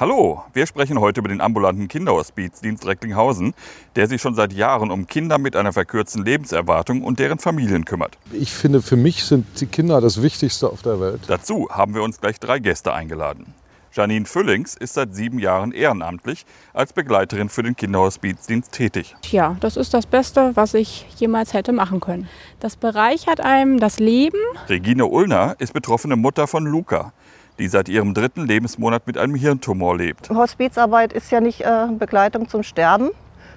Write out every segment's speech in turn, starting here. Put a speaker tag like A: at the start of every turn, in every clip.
A: Hallo, wir sprechen heute über den ambulanten Kinderhospizdienst Recklinghausen, der sich schon seit Jahren um Kinder mit einer verkürzten Lebenserwartung und deren Familien kümmert.
B: Ich finde, für mich sind die Kinder das Wichtigste auf der Welt.
A: Dazu haben wir uns gleich drei Gäste eingeladen. Janine Füllings ist seit sieben Jahren ehrenamtlich als Begleiterin für den Kinderhospizdienst tätig.
C: Ja, das ist das Beste, was ich jemals hätte machen können. Das bereichert einem das Leben.
A: Regine Ullner ist betroffene Mutter von Luca, die seit ihrem dritten Lebensmonat mit einem Hirntumor lebt.
D: Hospizarbeit ist ja nicht äh, Begleitung zum Sterben,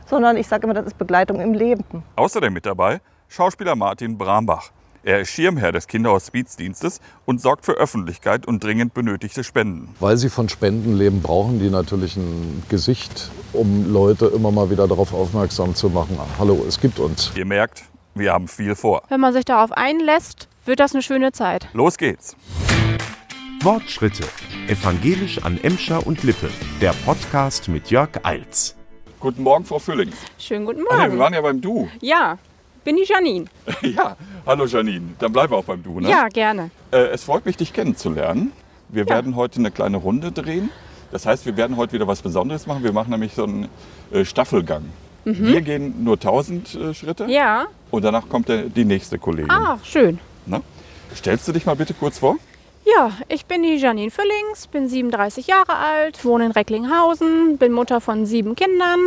D: sondern ich sage immer, das ist Begleitung im Leben.
A: Außerdem mit dabei Schauspieler Martin Brambach. Er ist Schirmherr des Kinderhospizdienstes und sorgt für Öffentlichkeit und dringend benötigte Spenden.
B: Weil sie von Spenden leben, brauchen die natürlich ein Gesicht, um Leute immer mal wieder darauf aufmerksam zu machen. Hallo, es gibt uns.
A: Ihr merkt, wir haben viel vor.
C: Wenn man sich darauf einlässt, wird das eine schöne Zeit.
A: Los geht's.
E: Wortschritte. Evangelisch an Emscher und Lippe. Der Podcast mit Jörg Eils.
A: Guten Morgen, Frau Füllings.
C: Schönen guten
A: Ah, nee, wir
C: Morgen.
A: waren ja beim Du.
C: Ja, bin die Janine.
A: ja, hallo Janine. Dann bleiben wir auch beim Du, ne?
C: Ja, gerne.
A: Äh, es freut mich, dich kennenzulernen. Wir
C: Ja.
A: werden heute eine kleine Runde drehen. Das heißt, wir werden heute wieder was Besonderes machen. Wir machen nämlich so einen äh, Staffelgang. Wir gehen nur 1000 äh, Schritte
C: Mhm. Ja.
A: und danach kommt der, die nächste Kollegin.
C: Ah, schön.
A: Ne? Stellst du dich mal bitte kurz vor?
C: Ja, ich bin die Janine Füllings, bin 37 Jahre alt, wohne in Recklinghausen, bin Mutter von sieben Kindern.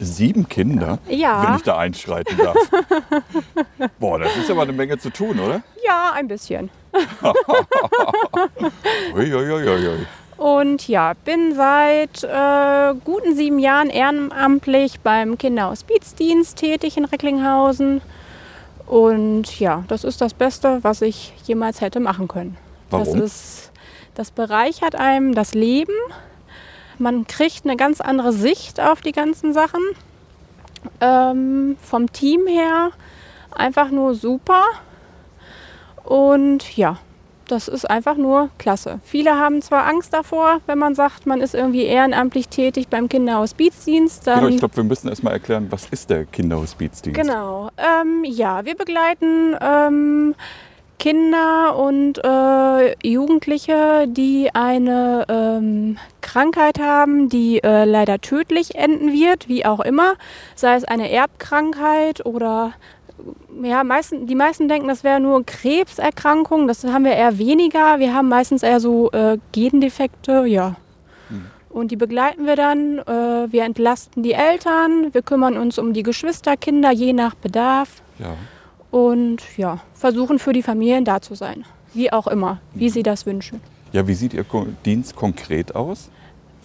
A: Sieben Kinder?
C: Ja.
A: Wenn ich da einschreiten darf. Boah, das ist aber eine Menge zu tun, oder?
C: Ja, ein bisschen.
A: Uiuiuiui.
C: Und ja, bin seit äh, guten sieben Jahren ehrenamtlich beim Kinderhospizdienst tätig in Recklinghausen. Und ja, das ist das Beste, was ich jemals hätte machen können.
A: Warum?
C: Das, ist, das bereichert einem das Leben. Man kriegt eine ganz andere Sicht auf die ganzen Sachen. Ähm, vom Team her einfach nur super. Und ja, das ist einfach nur klasse. Viele haben zwar Angst davor, wenn man sagt, man ist irgendwie ehrenamtlich tätig beim Kinderhospizdienst. Dann
A: Genau, ich glaube, wir müssen erst mal erklären, was ist der Kinderhospizdienst?
C: Genau. Ähm, ja, wir begleiten ähm, Kinder und äh, Jugendliche, die eine ähm, Krankheit haben, die äh, leider tödlich enden wird, wie auch immer. Sei es eine Erbkrankheit oder ja, meisten, die meisten denken, das wäre nur Krebserkrankung. Das haben wir eher weniger. Wir haben meistens eher so äh, Gendefekte, ja. Und die begleiten wir dann. Äh, wir entlasten die Eltern. Wir kümmern uns um die Geschwisterkinder, je nach Bedarf.
A: Ja.
C: Und ja, versuchen für die Familien da zu sein. Wie auch immer, wie sie das wünschen.
A: ja, wie sieht Ihr Dienst konkret aus?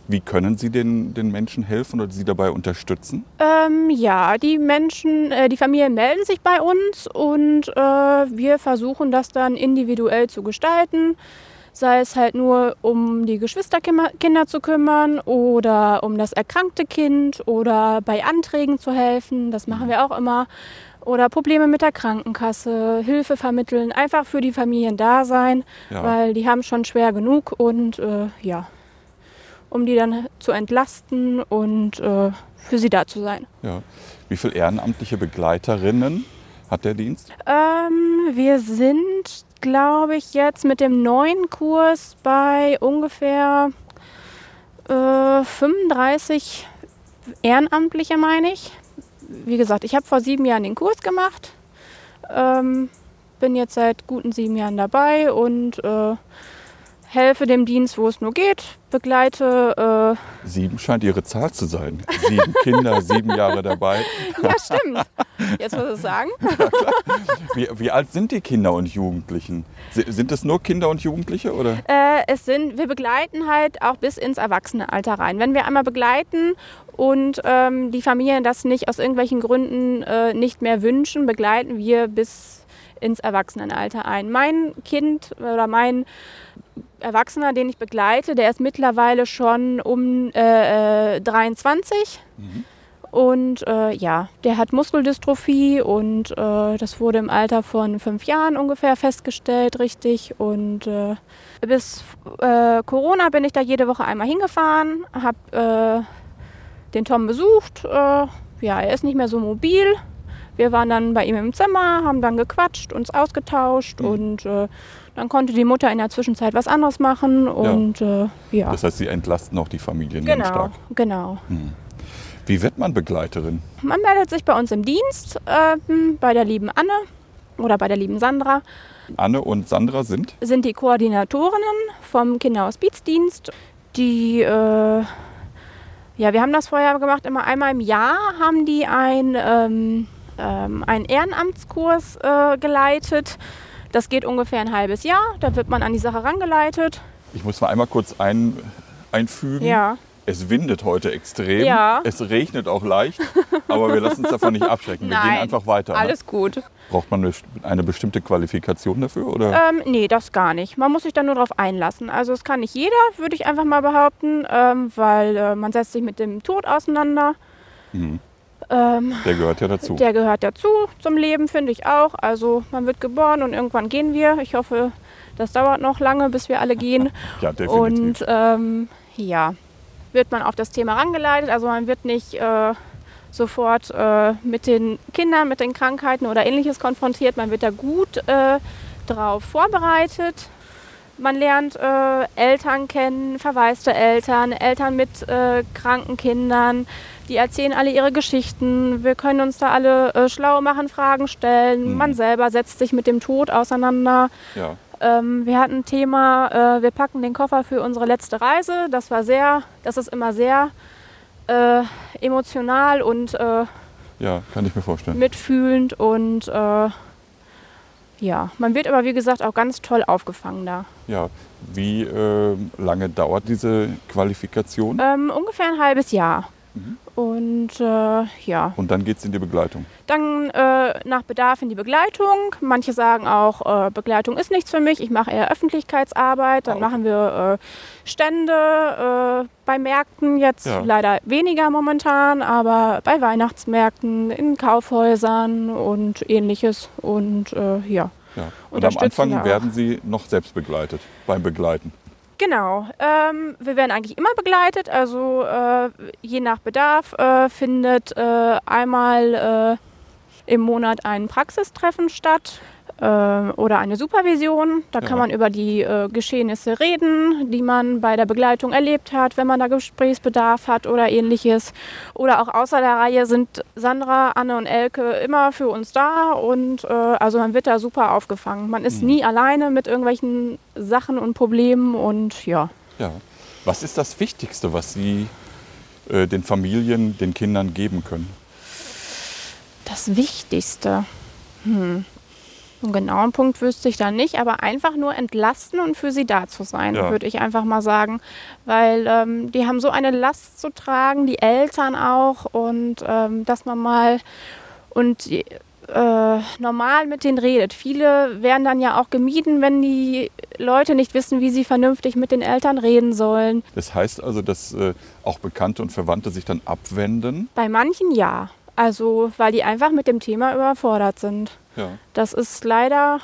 A: Wie können Sie den, den Menschen helfen oder Sie dabei unterstützen?
C: Ähm, ja, die Menschen, äh, die Familien melden sich bei uns und äh, wir versuchen das dann individuell zu gestalten. Sei es halt nur um die Geschwisterkinder zu kümmern oder um das erkrankte Kind oder bei Anträgen zu helfen. Das machen wir auch immer. Oder Probleme mit der Krankenkasse, Hilfe vermitteln, einfach für die Familien da sein,
A: Ja.
C: weil die haben schon schwer genug und äh, ja, um die dann zu entlasten und äh, für sie da zu sein.
A: Ja. Wie viele ehrenamtliche Begleiterinnen hat der Dienst?
C: Ähm, wir sind, glaube ich, jetzt mit dem neuen Kurs bei ungefähr äh, 35 Ehrenamtliche, meine ich. Wie gesagt, ich habe vor sieben Jahren den Kurs gemacht. Ähm, bin jetzt seit guten sieben Jahren dabei und äh, helfe dem Dienst, wo es nur geht. Begleite äh,
A: Sieben scheint Ihre Zahl zu sein. Sieben Kinder, sieben Jahre dabei.
C: Ja, stimmt. Jetzt muss ich sagen.
A: Wie, wie alt sind die Kinder und Jugendlichen? Si- Sind es nur Kinder und Jugendliche oder?
C: Äh, es sind, wir begleiten halt auch bis ins Erwachsenealter rein. Wenn wir einmal begleiten und ähm, die Familien das nicht aus irgendwelchen Gründen äh, nicht mehr wünschen, begleiten wir bis ins Erwachsenenalter ein. Mein Kind oder mein Erwachsener, den ich begleite, der ist mittlerweile schon um äh, äh, 23. Und äh, ja, der hat Muskeldystrophie und äh, das wurde im Alter von fünf Jahren ungefähr festgestellt, richtig. Und äh, bis äh, Corona bin ich da jede Woche einmal hingefahren, habe äh, den Tom besucht. Ja, er ist nicht mehr so mobil. Wir waren dann bei ihm im Zimmer, haben dann gequatscht, uns ausgetauscht und äh, Dann konnte die Mutter in der Zwischenzeit was anderes machen und ja. Äh, ja.
A: Das heißt, sie entlasten auch die Familien ganz
C: Genau,
A: stark.
C: genau.
A: Wie wird man Begleiterin?
C: Man meldet sich bei uns im Dienst, ähm, bei der lieben Anne oder bei der lieben Sandra,
A: Anne und Sandra sind?
C: sind die Koordinatorinnen vom Kinderhospizdienst. Die, äh, ja, wir haben das vorher gemacht, immer einmal im Jahr haben die ein, ähm, ähm, einen Ehrenamtskurs äh, geleitet. Das geht ungefähr ein halbes Jahr. Da wird man an die Sache rangeleitet.
A: Ich muss mal einmal kurz ein, einfügen.
C: Ja.
A: Es windet heute extrem.
C: Ja.
A: Es regnet auch leicht. Aber wir lassen uns davon nicht abschrecken. Wir gehen einfach weiter. ne?
C: Alles gut.
A: Braucht man eine, eine bestimmte Qualifikation dafür? Oder?
C: Ähm, nee, das gar nicht. Man muss sich da nur drauf einlassen. Also es kann nicht jeder, würde ich einfach mal behaupten, ähm, weil äh, man setzt sich mit dem Tod auseinander.
A: Mhm.
C: Ähm,
A: Der gehört ja dazu.
C: der gehört dazu, zum Leben finde ich auch. Also man wird geboren und irgendwann gehen wir. Ich hoffe, das dauert noch lange, bis wir alle gehen.
A: ja, definitiv.
C: Und ähm, ja, wird man auf das Thema rangeleitet. Also man wird nicht äh, sofort äh, mit den Kindern, mit den Krankheiten oder ähnliches konfrontiert. Man wird da gut äh, drauf vorbereitet. Man lernt äh, Eltern kennen, verwaiste Eltern, Eltern mit äh, kranken Kindern. Die erzählen alle ihre Geschichten. Wir können uns da alle äh, schlau machen, Fragen stellen.
A: Mhm.
C: Man selber setzt sich mit dem Tod auseinander.
A: ja.
C: Ähm, wir hatten ein Thema, äh, wir packen den Koffer für unsere letzte Reise. Das war sehr, das ist immer sehr äh, emotional und äh,
A: ja, kann ich mir vorstellen.
C: mitfühlend und äh, ja, man wird aber wie gesagt auch ganz toll aufgefangen da.
A: Ja. Wie äh, lange dauert diese Qualifikation?
C: Ähm, ungefähr ein halbes Jahr.
A: Mhm.
C: Und äh, ja,
A: Und dann geht es in die Begleitung.
C: dann äh, nach Bedarf in die Begleitung. Manche sagen auch, äh, Begleitung ist nichts für mich, ich mache eher Öffentlichkeitsarbeit. Dann
A: okay.
C: machen wir äh, Stände äh, bei Märkten, jetzt
A: Ja.
C: leider weniger momentan, aber bei Weihnachtsmärkten, in Kaufhäusern und ähnliches. Und äh, ja,
A: Ja. Und am Anfang werden Sie noch selbst begleitet beim Begleiten.
C: Genau. Ähm, wir werden eigentlich immer begleitet. Also äh, je nach Bedarf äh, findet äh, einmal äh, im Monat ein Praxistreffen statt oder eine Supervision. Da
A: Ja.
C: kann man über die äh, Geschehnisse reden, die man bei der Begleitung erlebt hat, wenn man da Gesprächsbedarf hat oder ähnliches. Oder auch außer der Reihe sind Sandra, Anne und Elke immer für uns da und äh, also man wird da super aufgefangen. Man ist
A: Mhm.
C: nie alleine mit irgendwelchen Sachen und Problemen und ja.
A: Ja. Was ist das Wichtigste, was Sie äh, den Familien, den Kindern geben können?
C: Das Wichtigste. Hm. Einen genauen Punkt wüsste ich da nicht, aber einfach nur entlasten und für sie da zu sein,
A: Ja.
C: würde ich einfach mal sagen. Weil ähm, die haben so eine Last zu tragen, die Eltern auch, und ähm, dass man mal und äh, normal mit denen redet. Viele werden dann ja auch gemieden, wenn die Leute nicht wissen, wie sie vernünftig mit den Eltern reden sollen.
A: Das heißt also, dass äh, auch Bekannte und Verwandte sich dann abwenden.
C: Bei manchen ja. Also, weil die einfach mit dem Thema überfordert sind.
A: Ja.
C: Das ist leider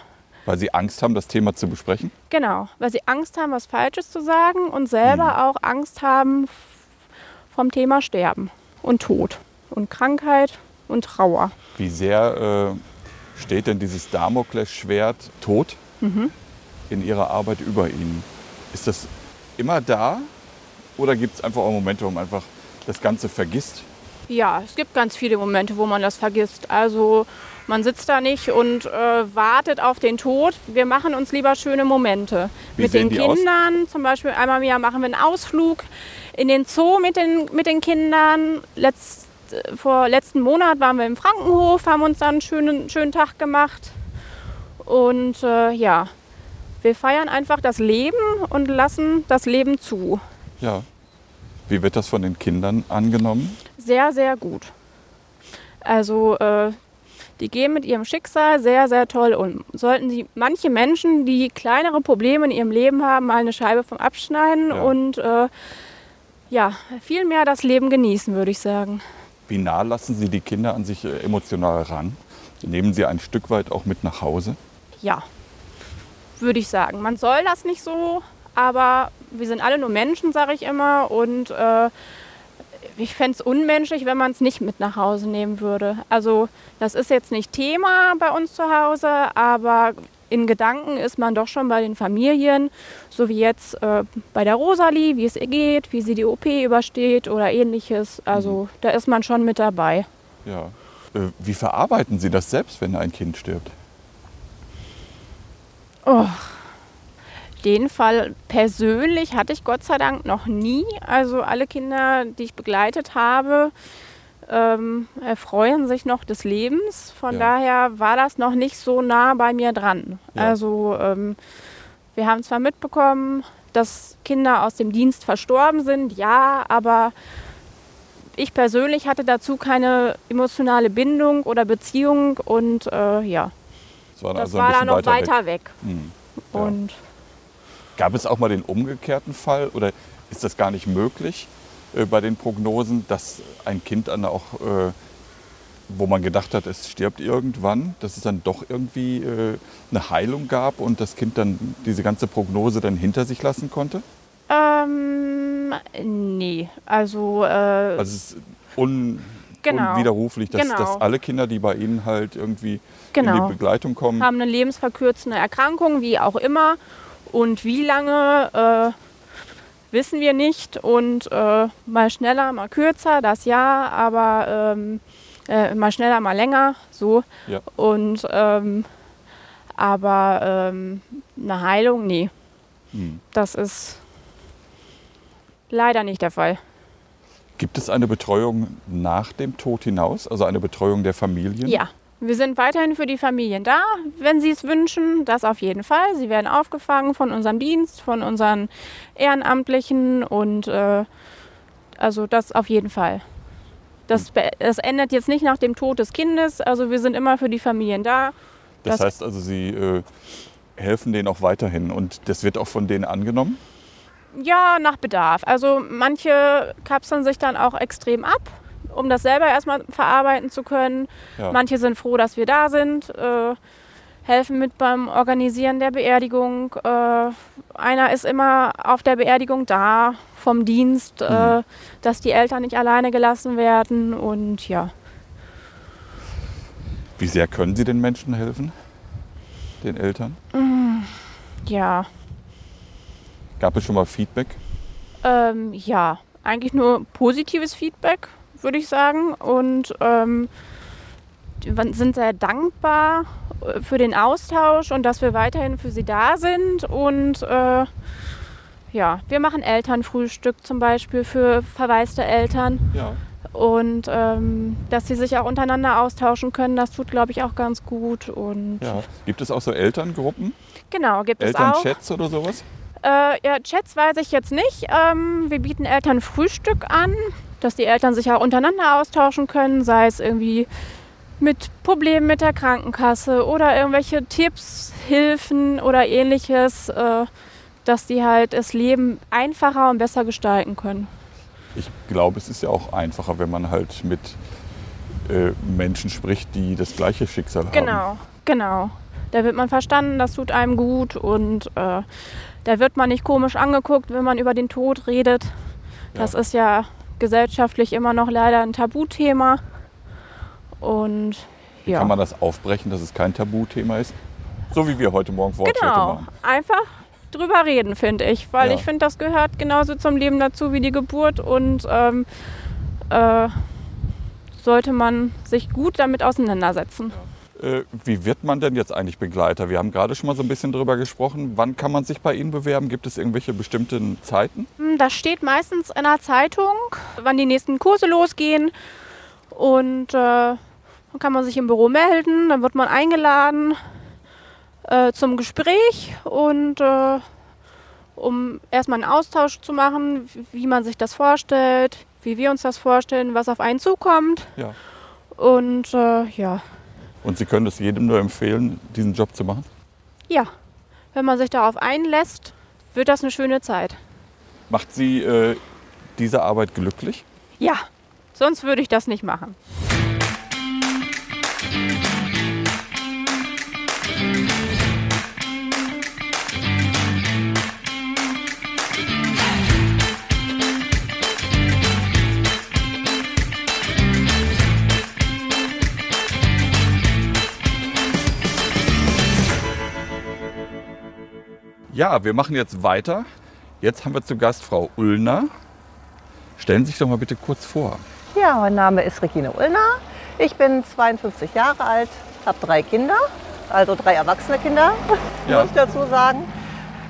A: Weil sie Angst haben, das Thema zu besprechen.
C: Genau, weil sie Angst haben, was Falsches zu sagen und selber
A: Mhm.
C: auch Angst haben vom Thema Sterben und Tod und Krankheit und Trauer.
A: Wie sehr äh, steht denn dieses Damoklesschwert Tod
C: Mhm.
A: in Ihrer Arbeit über Ihnen? Ist das immer da oder gibt es einfach auch Momente, wo man einfach das Ganze vergisst?
C: Ja, es gibt ganz viele Momente, wo man das vergisst. Also man sitzt da nicht und äh, wartet auf den Tod. Wir machen uns lieber schöne Momente.
A: Wie
C: mit den
A: die aus?
C: Kindern, zum Beispiel einmal im Jahr machen wir einen Ausflug in den Zoo mit den, mit den Kindern. Letzt, vor letzten Monat waren wir im Frankenhof, haben uns dann einen schönen, schönen Tag gemacht. Und äh, ja, wir feiern einfach das Leben und lassen das Leben zu.
A: Ja. Wie wird das von den Kindern angenommen?
C: Sehr, sehr gut. Also äh, die gehen mit ihrem Schicksal sehr, sehr toll um. Sollten sie manche Menschen, die kleinere Probleme in ihrem Leben haben, mal eine Scheibe vom Abschneiden
A: Ja.
C: und äh, ja, viel mehr das Leben genießen, würde ich sagen.
A: Wie nah lassen Sie die Kinder an sich äh, emotional ran? Nehmen Sie ein Stück weit auch mit nach Hause?
C: Ja, würde ich sagen. Man soll das nicht so, aber wir sind alle nur Menschen, sage ich immer. Und äh, ich fände es unmenschlich, wenn man es nicht mit nach Hause nehmen würde. Also das ist jetzt nicht Thema bei uns zu Hause, aber in Gedanken ist man doch schon bei den Familien, so wie jetzt äh, bei der Rosalie, wie es ihr geht, wie sie die OP übersteht oder ähnliches. Also da ist man schon mit dabei.
A: Ja. Äh, Wie verarbeiten Sie das selbst, wenn ein Kind stirbt?
C: Oh, den Fall persönlich hatte ich Gott sei Dank noch nie. Also alle Kinder, die ich begleitet habe, ähm, erfreuen sich noch des Lebens. Von
A: Ja.
C: daher war das noch nicht so nah bei mir dran.
A: Ja.
C: Also ähm, wir haben zwar mitbekommen, dass Kinder aus dem Dienst verstorben sind, ja, aber ich persönlich hatte dazu keine emotionale Bindung oder Beziehung und äh, ja,
A: Das war,
C: das
A: also
C: war
A: bisschen
C: noch
A: weiter,
C: weiter
A: weg.
C: weg.
A: Hm. Ja.
C: Und
A: Gab es auch mal den umgekehrten Fall oder ist das gar nicht möglich äh, bei den Prognosen, dass ein Kind dann auch, äh, wo man gedacht hat, es stirbt irgendwann, dass es dann doch irgendwie äh, eine Heilung gab und das Kind dann diese ganze Prognose dann hinter sich lassen konnte?
C: Ähm, nee. Also, äh,
A: Also es ist un,
C: Genau.
A: unwiderruflich, dass,
C: Genau.
A: dass alle Kinder, die bei Ihnen halt irgendwie
C: Genau.
A: in die Begleitung kommen,
C: haben eine lebensverkürzende Erkrankung, wie auch immer. Und wie lange, äh, wissen wir nicht. Und äh, mal schneller, mal kürzer, das ja, aber ähm, äh, mal schneller, mal länger, so.
A: Ja.
C: Und, ähm, aber ähm, eine Heilung, nee.
A: Hm.
C: Das ist leider nicht der Fall.
A: gibt es eine Betreuung nach dem Tod hinaus, also eine Betreuung der Familien?
C: Ja, wir sind weiterhin für die Familien da, wenn sie es wünschen. Das auf jeden Fall. Sie werden aufgefangen von unserem Dienst, von unseren Ehrenamtlichen und äh, also das auf jeden Fall. Das, das endet jetzt nicht nach dem Tod des Kindes. Also wir sind immer für die Familien da.
A: Das,
C: Das-
A: heißt also, Sie äh, helfen denen auch weiterhin und das wird auch von denen angenommen?
C: Ja, nach Bedarf. Also manche kapseln sich dann auch extrem ab, um das selber erstmal verarbeiten zu können.
A: Ja.
C: Manche sind froh, dass wir da sind, äh, helfen mit beim Organisieren der Beerdigung. Äh, einer ist immer auf der Beerdigung da vom Dienst, äh, dass die Eltern nicht alleine gelassen werden. Und ja,
A: Wie sehr können Sie den Menschen helfen? Den Eltern?
C: ja,
A: Gab es schon mal Feedback?
C: ähm, ja, eigentlich nur positives Feedback, würde ich sagen. Und ähm, sind sehr dankbar äh, für den Austausch und dass wir weiterhin für sie da sind. Und äh, ja, wir machen Elternfrühstück zum Beispiel für verwaiste Eltern.
A: Ja.
C: Und ähm, dass sie sich auch untereinander austauschen können, das tut, glaube ich, auch ganz gut. Und
A: ja. Gibt es auch so Elterngruppen?
C: genau, gibt es auch.
A: Elternchats oder sowas?
C: Äh, ja, Chats weiß ich jetzt nicht. Ähm, wir bieten Elternfrühstück an, dass die Eltern sich auch untereinander austauschen können, sei es irgendwie mit Problemen mit der Krankenkasse oder irgendwelche Tipps, Hilfen oder ähnliches, äh, dass die halt das Leben einfacher und besser gestalten können.
A: Ich glaube, es ist ja auch einfacher, wenn man halt mit äh, Menschen spricht, die das gleiche Schicksal haben.
C: Genau, genau. Da wird man verstanden, das tut einem gut und äh, da wird man nicht komisch angeguckt, wenn man über den Tod redet. Das
A: Ja.
C: ist ja gesellschaftlich immer noch leider ein Tabuthema. Und ja,
A: Kann man das aufbrechen, dass es kein Tabuthema ist? So wie wir heute Morgen Wortschritte
C: genau,
A: machen.
C: einfach drüber reden, finde ich. Weil
A: Ja.
C: ich finde, das gehört genauso zum Leben dazu wie die Geburt und ähm, äh, sollte man sich gut damit auseinandersetzen.
A: Äh, wie wird man denn jetzt eigentlich Begleiter? Wir haben gerade schon mal so ein bisschen drüber gesprochen. Wann kann man sich bei Ihnen bewerben? Gibt es irgendwelche bestimmten Zeiten?
C: Hm, Das steht meistens in der Zeitung, wann die nächsten Kurse losgehen. Und äh, dann kann man sich im Büro melden, dann wird man eingeladen äh, zum Gespräch und äh, um erstmal einen Austausch zu machen, wie man sich das vorstellt, wie wir uns das vorstellen, was auf einen zukommt.
A: Ja.
C: Und äh, ja,
A: Und Sie können es jedem nur empfehlen, diesen Job zu machen?
C: ja, wenn man sich darauf einlässt, wird das eine schöne Zeit.
A: Macht Sie äh, diese Arbeit glücklich?
C: Ja, sonst würde ich das nicht machen.
A: Ja, wir machen jetzt weiter. Jetzt haben wir zu Gast Frau Ullner. Stellen Sie sich doch mal bitte kurz vor.
D: Ja, mein Name ist Regine Ullner. Ich bin 52 Jahre alt, habe drei Kinder, also drei erwachsene Kinder,
A: Ja.
D: muss ich dazu sagen.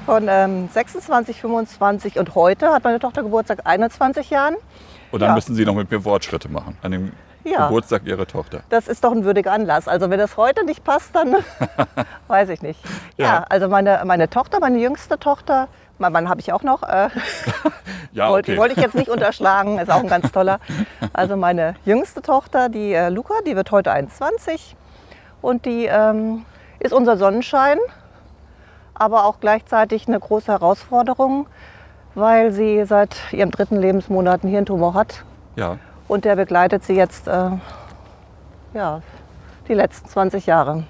D: Von ähm, 26, 25 und heute hat meine Tochter Geburtstag 21 Jahren.
A: Und dann
D: Ja.
A: müssen Sie noch mit mir Wortschritte machen an dem
D: Ja.
A: Geburtstag Ihrer Tochter.
D: Das ist doch ein würdiger Anlass. Also wenn das heute nicht passt, dann weiß ich nicht. Ja,
A: Ja.
D: also meine, meine Tochter, meine jüngste Tochter, mein Mann habe ich auch noch, äh,
A: Ja,
D: wollte,
A: okay.
D: wollte ich jetzt nicht unterschlagen, ist auch ein ganz toller. Also meine jüngste Tochter, die äh, Luca, die wird heute 21 und die ähm, ist unser Sonnenschein, aber auch gleichzeitig eine große Herausforderung, weil sie seit ihrem dritten Lebensmonat einen Hirntumor hat
A: Ja.
D: Und der begleitet sie jetzt äh, ja, die letzten 20 Jahre.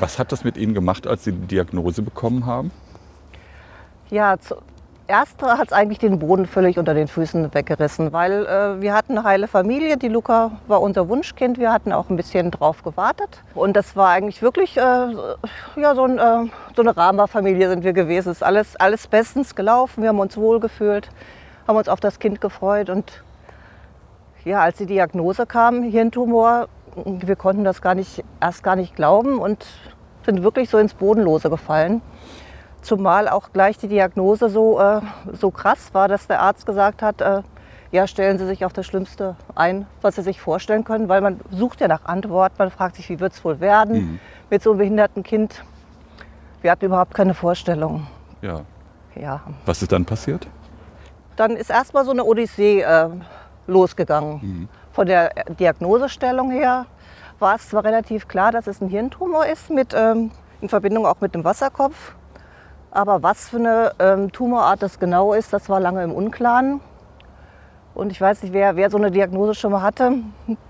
A: Was hat das mit Ihnen gemacht, als Sie die Diagnose bekommen haben?
D: Ja, zuerst hat es eigentlich den Boden völlig unter den Füßen weggerissen, weil äh, wir hatten eine heile Familie. Die Luca war unser Wunschkind. Wir hatten auch ein bisschen drauf gewartet. Und das war eigentlich wirklich äh, ja, so, ein, äh, so eine Rama-Familie sind wir gewesen. Es ist alles, alles bestens gelaufen. Wir haben uns wohlgefühlt, haben uns auf das Kind gefreut. Und ja, als die Diagnose kam, Hirntumor, wir konnten das gar nicht, erst gar nicht glauben und sind wirklich so ins Bodenlose gefallen. Zumal auch gleich die Diagnose so, äh, so krass war, dass der Arzt gesagt hat, äh, ja, stellen Sie sich auf das Schlimmste ein, was Sie sich vorstellen können, weil man sucht ja nach Antwort, man fragt sich, wie wird es wohl werden mit so einem behinderten Kind. Wir hatten überhaupt keine Vorstellung.
A: Ja.
D: Ja.
A: Was ist dann passiert?
D: Dann ist erstmal so eine Odyssee äh, losgegangen. Von der Diagnosestellung her war es zwar relativ klar, dass es ein Hirntumor ist, mit, ähm, in Verbindung auch mit dem Wasserkopf. Aber was für eine ähm, Tumorart das genau ist, das war lange im Unklaren. Und ich weiß nicht, wer, wer so eine Diagnose schon mal hatte,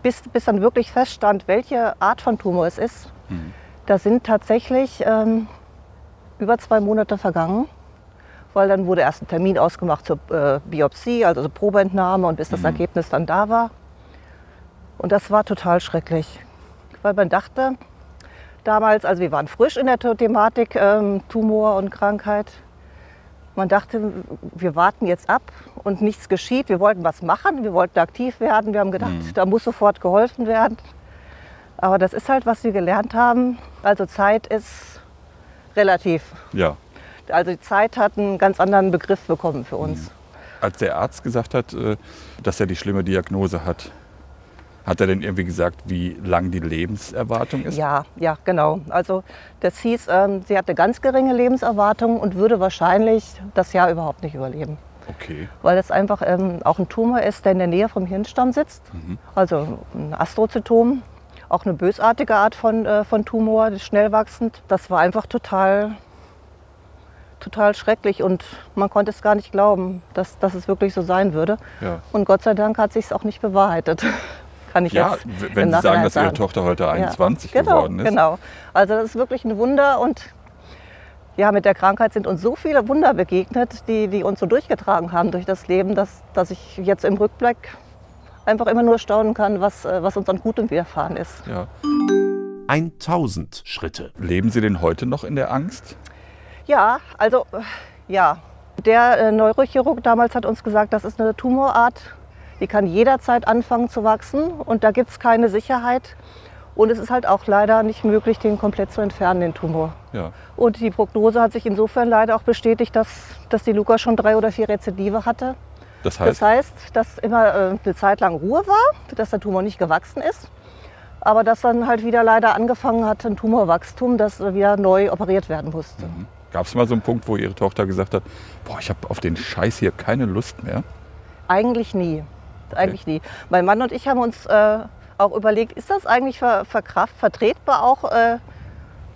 D: bis, bis dann wirklich feststand, welche Art von Tumor es ist. Da sind tatsächlich ähm, über zwei Monate vergangen weil dann wurde erst ein Termin ausgemacht zur äh, Biopsie, also zur Probeentnahme und bis das Ergebnis dann da war. Und das war total schrecklich, weil man dachte, damals, also wir waren frisch in der Thematik ähm, Tumor und Krankheit, man dachte, wir warten jetzt ab und nichts geschieht. Wir wollten was machen, wir wollten aktiv werden, wir haben gedacht, da muss sofort geholfen werden. Aber das ist halt, was wir gelernt haben. Also Zeit ist relativ.
A: Ja.
D: Also die Zeit hat einen ganz anderen Begriff bekommen für uns.
A: Als der Arzt gesagt hat, äh, dass er die schlimme Diagnose hat, hat er denn irgendwie gesagt, wie lang die Lebenserwartung ist?
D: Ja, ja, genau. Also das hieß, ähm, sie hat eine ganz geringe Lebenserwartung und würde wahrscheinlich das Jahr überhaupt nicht überleben.
A: Okay.
D: Weil es einfach ähm, auch ein Tumor ist, der in der Nähe vom Hirnstamm sitzt. Also ein Astrozytom, auch eine bösartige Art von, äh, von Tumor, das schnell wachsend. Das war einfach total, total schrecklich und man konnte es gar nicht glauben, dass, dass es wirklich so sein würde.
A: Ja.
D: Und Gott sei Dank hat sich es auch nicht bewahrheitet. Kann ich
A: Ja,
D: jetzt
A: wenn Sie sagen, dass Ihre Tochter heute 21
D: ja, genau,
A: geworden ist.
D: Genau. Also das ist wirklich ein Wunder und ja, mit der Krankheit sind uns so viele Wunder begegnet, die, die uns so durchgetragen haben durch das Leben, dass, dass ich jetzt im Rückblick einfach immer nur staunen kann, was, äh, was uns an Gutem widerfahren ist.
A: Ja.
E: 1000 Schritte.
A: Leben Sie denn heute noch in der Angst?
D: Ja, also äh, ja. Der äh, Neurochirurg damals hat uns gesagt, das ist eine Tumorart, die kann jederzeit anfangen zu wachsen und da gibt es keine Sicherheit. Und es ist halt auch leider nicht möglich, den komplett zu entfernen, den Tumor.
A: Ja.
D: Und die Prognose hat sich insofern leider auch bestätigt, dass, dass die Luca schon drei oder vier Rezidive hatte.
A: Das
D: Das
A: heißt,
D: heißt, dass immer äh, eine Zeit lang Ruhe war, dass der Tumor nicht gewachsen ist. Aber dass dann halt wieder leider angefangen hat, ein Tumorwachstum, das wieder neu operiert werden musste.
A: Gab es mal so einen Punkt, wo Ihre Tochter gesagt hat, boah, ich habe auf den Scheiß hier keine Lust mehr?
D: Eigentlich nie. Eigentlich nie. Mein Mann und ich haben uns äh, auch überlegt, ist das eigentlich ver, verkraft, vertretbar auch äh,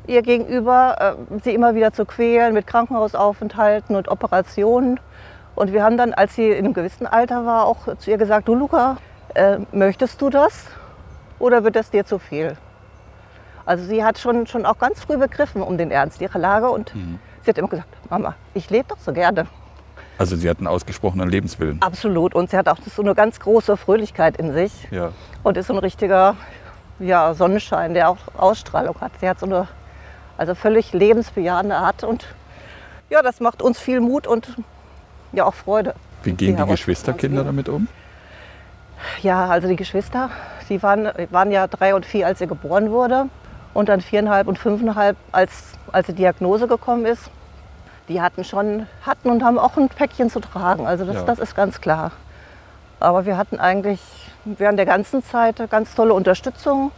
D: ihr gegenüber, äh, sie immer wieder zu quälen mit Krankenhausaufenthalten und Operationen. Und wir haben dann, als sie in einem gewissen Alter war, auch zu ihr gesagt, du Luca, äh, möchtest du das oder wird das dir zu viel? Also sie hat schon, schon auch ganz früh begriffen um den Ernst ihrer Lage und sie hat immer gesagt, Mama, ich lebe doch so gerne.
A: Also Sie hatten ausgesprochenen Lebenswillen.
D: Absolut. Und sie hat auch so eine ganz große Fröhlichkeit in sich
A: Ja.
D: und ist so ein richtiger ja, Sonnenschein, der auch Ausstrahlung hat. Sie hat so eine also völlig lebensbejahende Art und ja, das macht uns viel Mut und ja auch Freude.
A: Wie gehen die
D: heraus-
A: Geschwisterkinder damit um?
D: Ja, also die Geschwister, die waren, waren ja drei und vier, als sie geboren wurde. Und dann viereinhalb und fünfeinhalb, als, als die Diagnose gekommen ist. Die hatten schon, hatten und haben auch ein Päckchen zu tragen. Also das,
A: Ja.
D: das ist ganz klar. Aber wir hatten eigentlich während der ganzen Zeit ganz tolle Unterstützung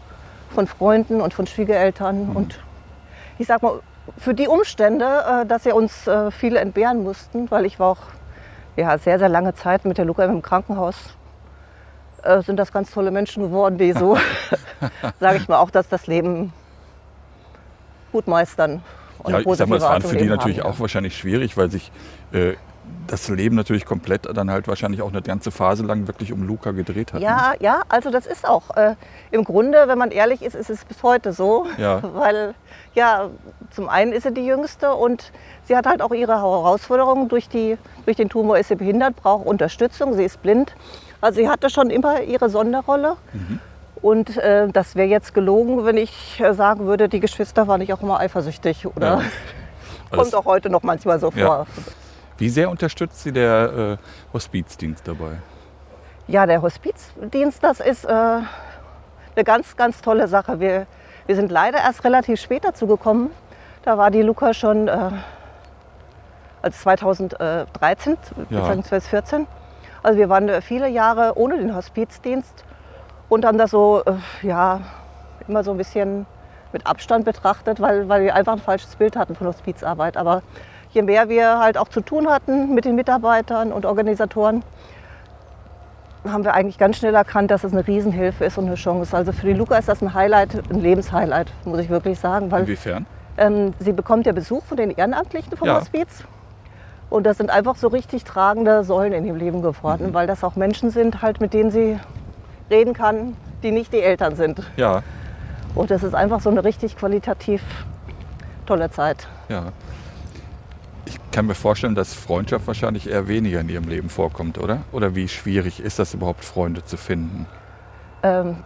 D: von Freunden und von Schwiegereltern. Und ich sag mal, für die Umstände, äh, dass sie uns äh, viele entbehren mussten, weil ich war auch ja, sehr, sehr lange Zeit mit der Luca im Krankenhaus, äh, sind das ganz tolle Menschen geworden, die so, sage ich mal, auch dass das Leben gut meistern.
A: Ja, ich sag mal, es
D: Art
A: für die natürlich
D: haben,
A: auch wahrscheinlich schwierig, weil sich äh, das Leben natürlich komplett dann halt wahrscheinlich auch eine ganze Phase lang wirklich um Luca gedreht hat. ne?
D: Ja, ja, also das ist auch äh, im Grunde, wenn man ehrlich ist, ist es bis heute so.
A: Ja.
D: Weil ja, zum einen ist sie die Jüngste und sie hat halt auch ihre Herausforderungen. Durch, die, durch den Tumor ist sie behindert, braucht Unterstützung, sie ist blind. Also sie hatte schon immer ihre Sonderrolle.
A: Mhm.
D: Und äh, das wäre jetzt gelogen, wenn ich äh, sagen würde, die Geschwister waren nicht auch immer eifersüchtig. Oder
A: Ja.
D: Kommt auch heute noch manchmal so
A: Ja.
D: vor.
A: Wie sehr unterstützt Sie der äh, Hospizdienst dabei?
D: Ja, der Hospizdienst, das ist äh, eine ganz, ganz tolle Sache. Wir, wir sind leider erst relativ spät dazu gekommen. Da war die Luca schon äh, also 2013
A: Ja.
D: bzw. 2014. Also wir waren viele Jahre ohne den Hospizdienst und haben das so äh, ja, immer so ein bisschen mit Abstand betrachtet, weil, weil wir einfach ein falsches Bild hatten von Hospizarbeit. Aber je mehr wir halt auch zu tun hatten mit den Mitarbeitern und Organisatoren, haben wir eigentlich ganz schnell erkannt, dass es eine Riesenhilfe ist und eine Chance. Also für die Luca ist das ein Highlight, ein Lebenshighlight, muss ich wirklich sagen. Weil
A: Inwiefern?
D: ähm, sie bekommt ja Besuch von den Ehrenamtlichen vom
A: Ja.
D: Hospiz. Und das sind einfach so richtig tragende Säulen in ihrem Leben geworden,
A: Mhm.
D: weil das auch Menschen sind, halt, mit denen sie reden kann, die nicht die Eltern sind.
A: Ja,
D: Und das ist einfach so eine richtig qualitativ tolle Zeit.
A: ja. Ich kann mir vorstellen, dass Freundschaft wahrscheinlich eher weniger in Ihrem Leben vorkommt, oder? Oder wie schwierig ist das überhaupt, Freunde zu finden?
D: Ähm,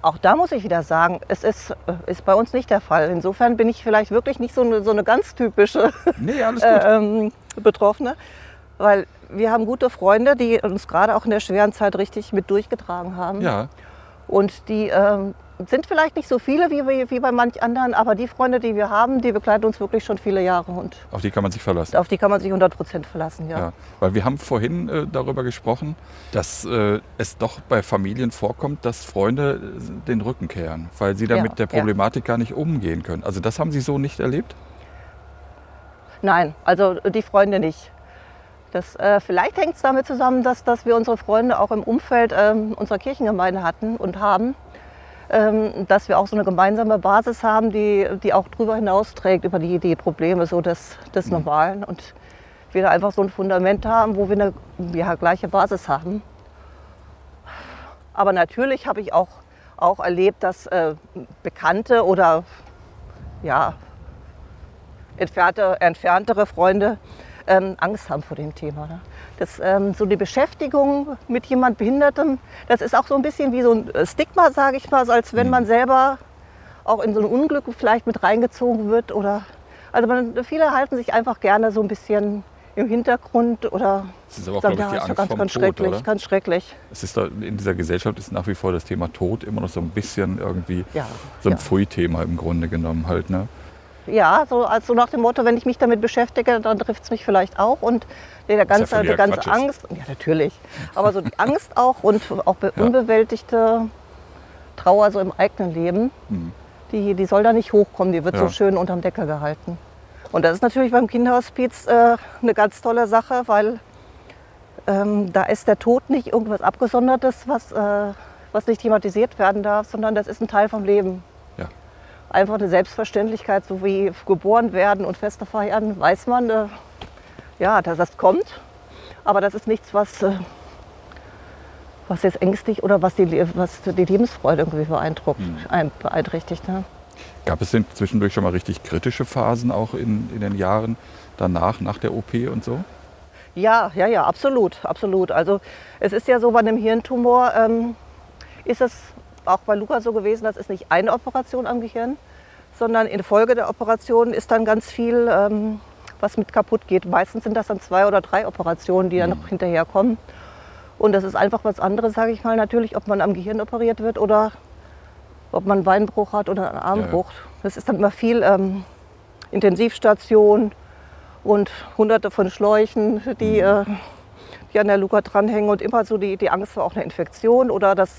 D: auch da muss ich wieder sagen, es ist, äh, ist bei uns nicht der Fall. Insofern bin ich vielleicht wirklich nicht so eine, so eine ganz typische
A: Nee, gut.
D: ähm, Betroffene, weil wir haben gute Freunde, die uns gerade auch in der schweren Zeit richtig mit durchgetragen haben.
A: ja,
D: Und die ähm, sind vielleicht nicht so viele wie, wie, wie bei manch anderen, aber die Freunde, die wir haben, die begleiten uns wirklich schon viele Jahre und
A: auf die kann man sich verlassen.
D: auf die kann man sich 100 Prozent verlassen. Ja.
A: Ja, weil wir haben vorhin äh, darüber gesprochen, dass äh, es doch bei Familien vorkommt, dass Freunde äh, den Rücken kehren, weil sie da
D: Ja,
A: mit der
D: ja.
A: Problematik gar nicht umgehen können. Also das haben Sie so nicht erlebt?
D: Nein, also die Freunde nicht. Das, äh, vielleicht hängt es damit zusammen, dass, dass wir unsere Freunde auch im Umfeld ähm, unserer Kirchengemeinde hatten und haben. Ähm, dass wir auch so eine gemeinsame Basis haben, die, die auch darüber hinausträgt, über die, die Probleme so des, des Normalen. Und wir da einfach so ein Fundament haben, wo wir eine ja, gleiche Basis haben. Aber natürlich habe ich auch, auch erlebt, dass äh, Bekannte oder ja, entfernte, entferntere Freunde ähm, Angst haben vor dem Thema. Ne? Das, ähm, so die Beschäftigung mit jemand Behindertem, das ist auch so ein bisschen wie so ein äh, Stigma, sage ich mal, so als wenn man selber auch in so ein Unglück vielleicht mit reingezogen wird. Oder, also man, viele halten sich einfach gerne so ein bisschen im Hintergrund oder
A: Das ist aber auch,
D: sagen,
A: ich, die Angst
D: ganz, ganz
A: Tod,
D: schrecklich,
A: oder?
D: ganz schrecklich.
A: Es ist da, in dieser Gesellschaft ist nach wie vor das Thema Tod immer noch so ein bisschen irgendwie
D: Ja,
A: so ein
D: ja.
A: Pfui-Thema im Grunde genommen halt. Ne?
D: Ja, so, also nach dem Motto, wenn ich mich damit beschäftige, dann trifft es mich vielleicht auch. Und der ganze,
A: völliger
D: die ganze
A: Quatsch ist.
D: Angst, ja natürlich, aber so die Angst auch und auch
A: Ja.
D: unbewältigte Trauer so im eigenen Leben,
A: Mhm.
D: die, die soll da nicht hochkommen, die wird
A: Ja.
D: so schön unterm Deckel gehalten. Und das ist natürlich beim Kinderhospiz äh, eine ganz tolle Sache, weil ähm, da ist der Tod nicht irgendwas Abgesondertes, was, äh, was nicht thematisiert werden darf, sondern das ist ein Teil vom Leben
A: Ja.
D: Einfach eine Selbstverständlichkeit, so wie geboren werden und Feste feiern, weiß man, äh, ja, dass das kommt. Aber das ist nichts, was, äh, was jetzt ängstigt oder was die, was die Lebensfreude irgendwie beeindruckt, ein- beeinträchtigt. Ne?
A: Gab es denn zwischendurch schon mal richtig kritische Phasen auch in, in den Jahren danach, nach der OP und so?
D: Ja, ja, ja, absolut, absolut. Also es ist ja so bei einem Hirntumor, ähm, ist es auch bei Luca so gewesen, das ist nicht eine Operation am Gehirn, sondern in Folge der Operation ist dann ganz viel ähm, was mit kaputt geht. Meistens sind das dann zwei oder drei Operationen, die dann noch hinterherkommen. Und das ist einfach was anderes, sage ich mal, natürlich, ob man am Gehirn operiert wird oder ob man einen Beinbruch hat oder einen Armbruch. Das ist dann immer viel ähm, Intensivstation und hunderte von Schläuchen, die, äh, die an der Luca dranhängen und immer so die, die Angst vor auch einer Infektion oder dass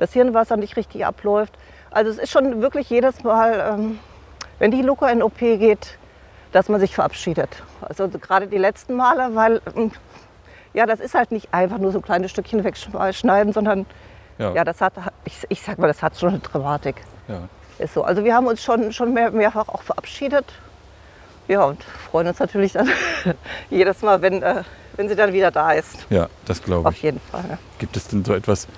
D: das Hirnwasser nicht richtig abläuft. Also es ist schon wirklich jedes Mal, ähm, wenn die Luca in OP geht, dass man sich verabschiedet. Also gerade die letzten Male, weil ähm, ja, das ist halt nicht einfach nur so kleine Stückchen wegschneiden, sondern
A: Ja.
D: ja, das hat, ich, ich sag mal, das hat schon eine Dramatik.
A: Ja.
D: Ist so. Also wir haben uns schon, schon mehr, mehrfach auch verabschiedet. Ja, und freuen uns natürlich dann jedes Mal, wenn, äh, wenn sie dann wieder da ist.
A: ja, das glaube
D: Auf
A: ich.
D: jeden Fall. Ja.
A: Gibt es denn so etwas,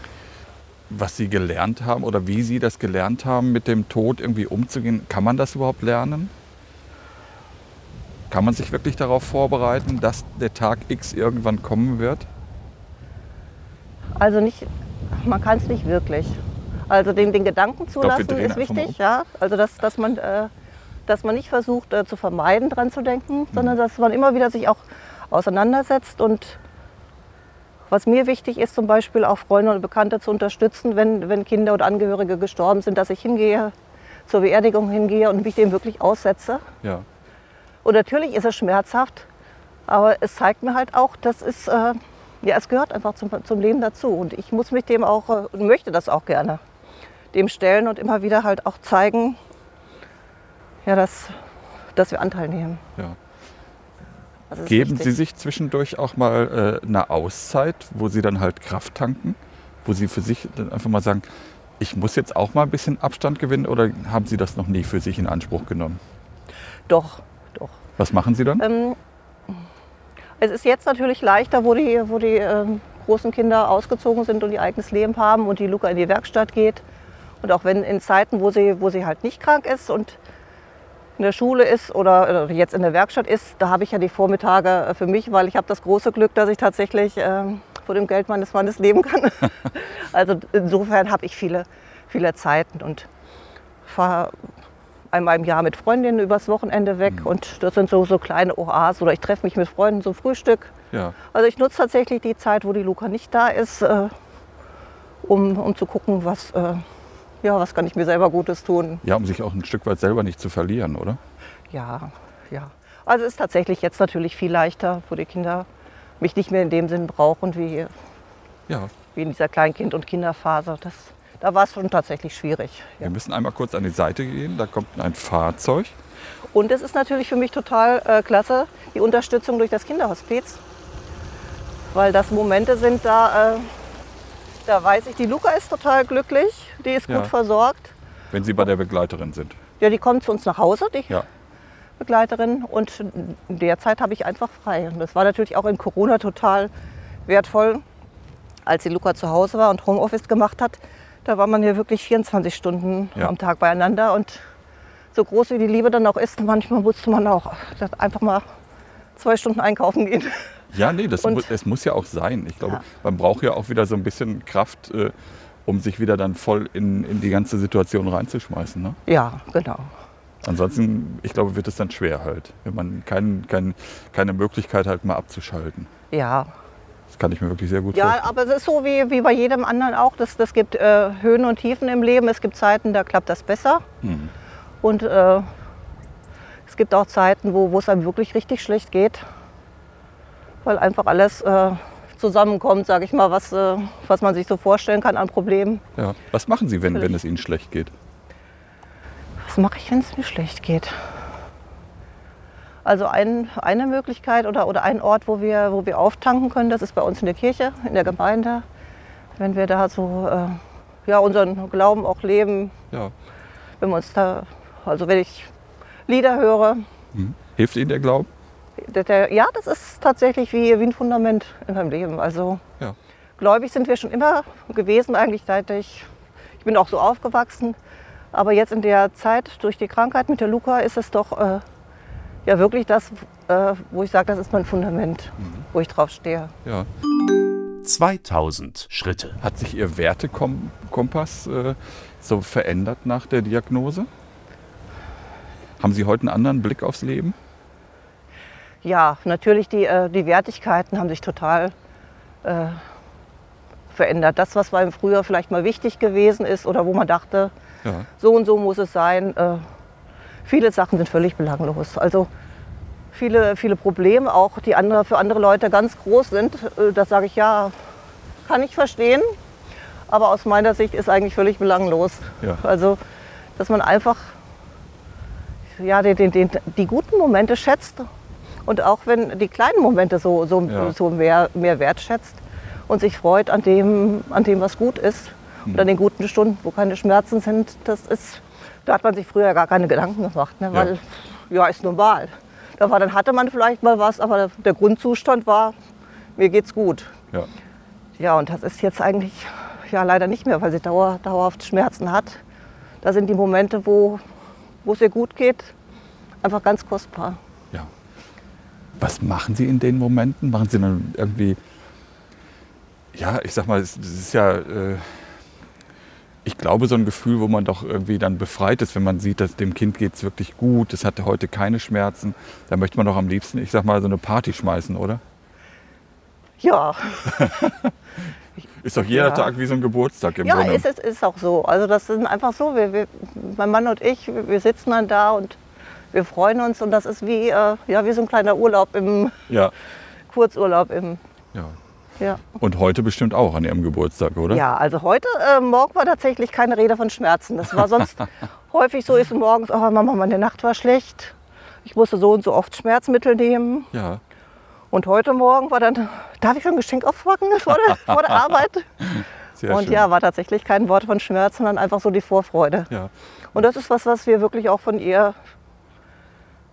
A: was Sie gelernt haben oder wie Sie das gelernt haben, mit dem Tod irgendwie umzugehen? Kann man das überhaupt lernen? Kann man sich wirklich darauf vorbereiten, dass der Tag X irgendwann kommen wird?
D: Also nicht, man kann es nicht wirklich. Also den, den Gedanken zulassen ist wichtig, ja. Also dass, dass, man, äh, dass man nicht versucht äh, zu vermeiden, dran zu denken,
A: Mhm.
D: sondern dass man immer wieder sich auch auseinandersetzt. Und was mir wichtig ist, zum Beispiel auch Freunde und Bekannte zu unterstützen, wenn, wenn Kinder oder Angehörige gestorben sind, dass ich hingehe, zur Beerdigung hingehe und mich dem wirklich aussetze.
A: Ja.
D: Und natürlich ist es schmerzhaft, aber es zeigt mir halt auch, das ist, äh, ja, es gehört einfach zum, zum Leben dazu. Und ich muss mich dem auch, äh, und möchte das auch gerne, dem stellen und immer wieder halt auch zeigen, ja, dass, dass wir Anteil nehmen.
A: ja.
D: Ist
A: Geben. Sie sich zwischendurch auch mal äh, eine Auszeit, wo Sie dann halt Kraft tanken? Wo Sie für sich dann einfach mal sagen, ich muss jetzt auch mal ein bisschen Abstand gewinnen oder haben Sie das noch nie für sich in Anspruch genommen?
D: Doch, doch.
A: Was machen Sie dann?
D: Ähm, es ist jetzt natürlich leichter, wo die, wo die ähm, großen Kinder ausgezogen sind und ihr eigenes Leben haben und die Luca in die Werkstatt geht. Und auch wenn in Zeiten, wo sie, wo sie halt nicht krank ist und in der Schule ist oder äh, jetzt in der Werkstatt ist, da habe ich ja die Vormittage äh, für mich, weil ich habe das große Glück, dass ich tatsächlich ähm, vor dem Geld meines Mannes leben kann. also insofern habe ich viele, viele Zeiten und fahre einmal im Jahr mit Freundinnen übers Wochenende weg und das sind so, so kleine Oasen oder ich treffe mich mit Freunden zum Frühstück.
A: Ja.
D: Also ich nutze tatsächlich die Zeit, wo die Luca nicht da ist, äh, um, um zu gucken, was, äh, ja, was kann ich mir selber Gutes tun.
A: ja, um sich auch ein Stück weit selber nicht zu verlieren, oder?
D: Ja, ja. Also es ist tatsächlich jetzt natürlich viel leichter, wo die Kinder mich nicht mehr in dem Sinn brauchen wie,
A: Ja.
D: wie in dieser Kleinkind- und Kinderphase. Das, da war es schon tatsächlich schwierig. Ja.
A: Wir müssen einmal kurz an die Seite gehen. Da kommt ein Fahrzeug.
D: Und es ist natürlich für mich total äh, klasse, die Unterstützung durch das Kinderhospiz. Weil das Momente sind, da, äh, da weiß ich, die Luca ist total glücklich, die ist
A: Ja.
D: gut versorgt.
A: Wenn Sie bei der Begleiterin sind.
D: Ja, die kommt zu uns nach Hause, die
A: Ja.
D: Begleiterin. Und in der Zeit habe ich einfach frei. Und das war natürlich auch in Corona total wertvoll, als die Luca zu Hause war und Homeoffice gemacht hat. Da war man ja wirklich 24 Stunden
A: Ja.
D: am Tag beieinander. Und so groß wie die Liebe dann auch ist, manchmal musste man auch einfach mal zwei Stunden einkaufen gehen.
A: Ja, nee, das, mu das muss ja auch sein. Ich glaube,
D: Ja.
A: man braucht ja auch wieder so ein bisschen Kraft, äh, um sich wieder dann voll in, in die ganze Situation reinzuschmeißen. Ne?
D: Ja, genau.
A: Ansonsten, ich glaube, wird es dann schwer halt, wenn man kein, kein, keine Möglichkeit hat, mal abzuschalten.
D: Ja,
A: Das kann ich mir wirklich sehr gut
D: ja
A: vorstellen.
D: aber es ist so wie, wie bei jedem anderen auch. Das, das gibt äh, Höhen und Tiefen im Leben. Es gibt Zeiten, da klappt das besser.
A: Mhm.
D: Und äh, es gibt auch Zeiten, wo, wo es einem wirklich richtig schlecht geht. Weil einfach alles äh, zusammenkommt, sage ich mal, was, äh, was man sich so vorstellen kann an Problemen.
A: Ja. Was machen Sie, wenn, wenn es Ihnen schlecht geht?
D: Was mache ich, wenn es mir schlecht geht? Also ein, eine Möglichkeit oder, oder ein Ort, wo wir, wo wir auftanken können, das ist bei uns in der Kirche, in der Gemeinde. Wenn wir da so äh, ja, unseren Glauben auch leben,
A: Ja.
D: wenn wir uns da, also wenn ich Lieder höre,
A: Mhm. Hilft Ihnen der Glauben?
D: Der, der, ja, das ist tatsächlich wie, wie ein Fundament in meinem Leben. Also
A: Ja.
D: gläubig sind wir schon immer gewesen, eigentlich seit ich, ich bin auch so aufgewachsen. Aber jetzt in der Zeit durch die Krankheit mit der Luca ist es doch äh, ja wirklich das, äh, wo ich sage, das ist mein Fundament, wo ich drauf stehe.
A: ja.
E: 2000 Schritte.
A: Hat sich Ihr Wertekompass äh, so verändert nach der Diagnose? Haben Sie heute einen anderen Blick aufs Leben?
D: Ja, natürlich die, äh, die Wertigkeiten haben sich total äh, verändert. Das, was beim früher vielleicht mal wichtig gewesen ist oder wo man dachte,
A: Ja.
D: so und so muss es sein, äh, viele Sachen sind völlig belanglos. Also viele, viele Probleme, auch die andere, für andere Leute ganz groß sind, äh, das sage ich ja, kann ich verstehen. Aber aus meiner Sicht ist eigentlich völlig belanglos.
A: Ja.
D: Also, dass man einfach ja, den, den, den, die guten Momente schätzt und auch wenn die kleinen Momente so, so,
A: Ja.
D: so mehr, mehr wertschätzt und sich freut an dem, an dem, was gut ist und an den guten Stunden, wo keine Schmerzen sind, das ist, da hat man sich früher gar keine Gedanken gemacht, ne? weil ja, ist normal. Da war, dann hatte man vielleicht mal was, aber der Grundzustand war, mir geht's gut.
A: Ja.
D: Ja, und das ist jetzt eigentlich ja, leider nicht mehr, weil sie dauer, dauerhaft Schmerzen hat. Da sind die Momente, wo, wo es ihr gut geht, einfach ganz kostbar.
A: Ja. Was machen Sie in den Momenten? Machen Sie dann irgendwie, ja, ich sag mal, es es ist ja, äh, ich glaube, so ein Gefühl, wo man doch irgendwie dann befreit ist, wenn man sieht, dass dem Kind geht es wirklich gut, es hatte heute keine Schmerzen. Da möchte man doch am liebsten, ich sag mal, so eine Party schmeißen, oder?
D: Ja,
A: Ist doch jeder
D: Ja.
A: Tag wie so ein Geburtstag im
D: ja
A: Grunde.
D: ist, es ist auch so. Also das ist einfach so. Wir, wir, mein Mann und ich, wir sitzen dann da und wir freuen uns und das ist wie, äh, ja, wie so ein kleiner Urlaub im
A: Ja.
D: Kurzurlaub im,
A: ja.
D: ja.
A: Und heute bestimmt auch an Ihrem Geburtstag, oder?
D: Ja, also heute äh, Morgen war tatsächlich keine Rede von Schmerzen. Das war sonst häufig so, ist morgens, oh Mama, meine Nacht war schlecht. Ich musste so und so oft Schmerzmittel nehmen.
A: Ja.
D: Und heute Morgen war dann, darf ich schon ein Geschenk aufpacken vor der, vor der Arbeit?
A: Sehr
D: und
A: schön.
D: ja, war tatsächlich kein Wort von Schmerz, sondern einfach so die Vorfreude.
A: ja.
D: Und das ist was, was wir wirklich auch von ihr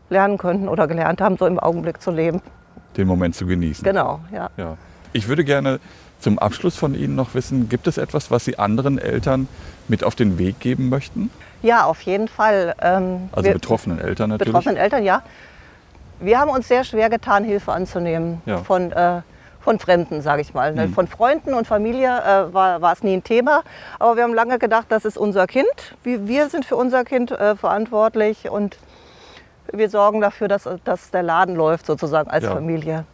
D: lernen könnten oder gelernt haben, so im Augenblick zu leben.
A: Den Moment zu genießen.
D: Genau, ja.
A: Ja. Ich würde gerne zum Abschluss von Ihnen noch wissen, gibt es etwas, was Sie anderen Eltern mit auf den Weg geben möchten?
D: Ja, auf jeden Fall. Ähm,
A: Also betroffenen Eltern natürlich.
D: betroffenen Eltern, ja. Wir haben uns sehr schwer getan, Hilfe anzunehmen
A: Ja.
D: von, äh, von Fremden, sage ich mal.
A: Mhm.
D: Von Freunden und Familie äh, war, war es nie ein Thema. Aber wir haben lange gedacht, das ist unser Kind. Wir, wir sind für unser Kind äh, verantwortlich und wir sorgen dafür, dass, dass der Laden läuft, sozusagen als
A: Ja.
D: Familie.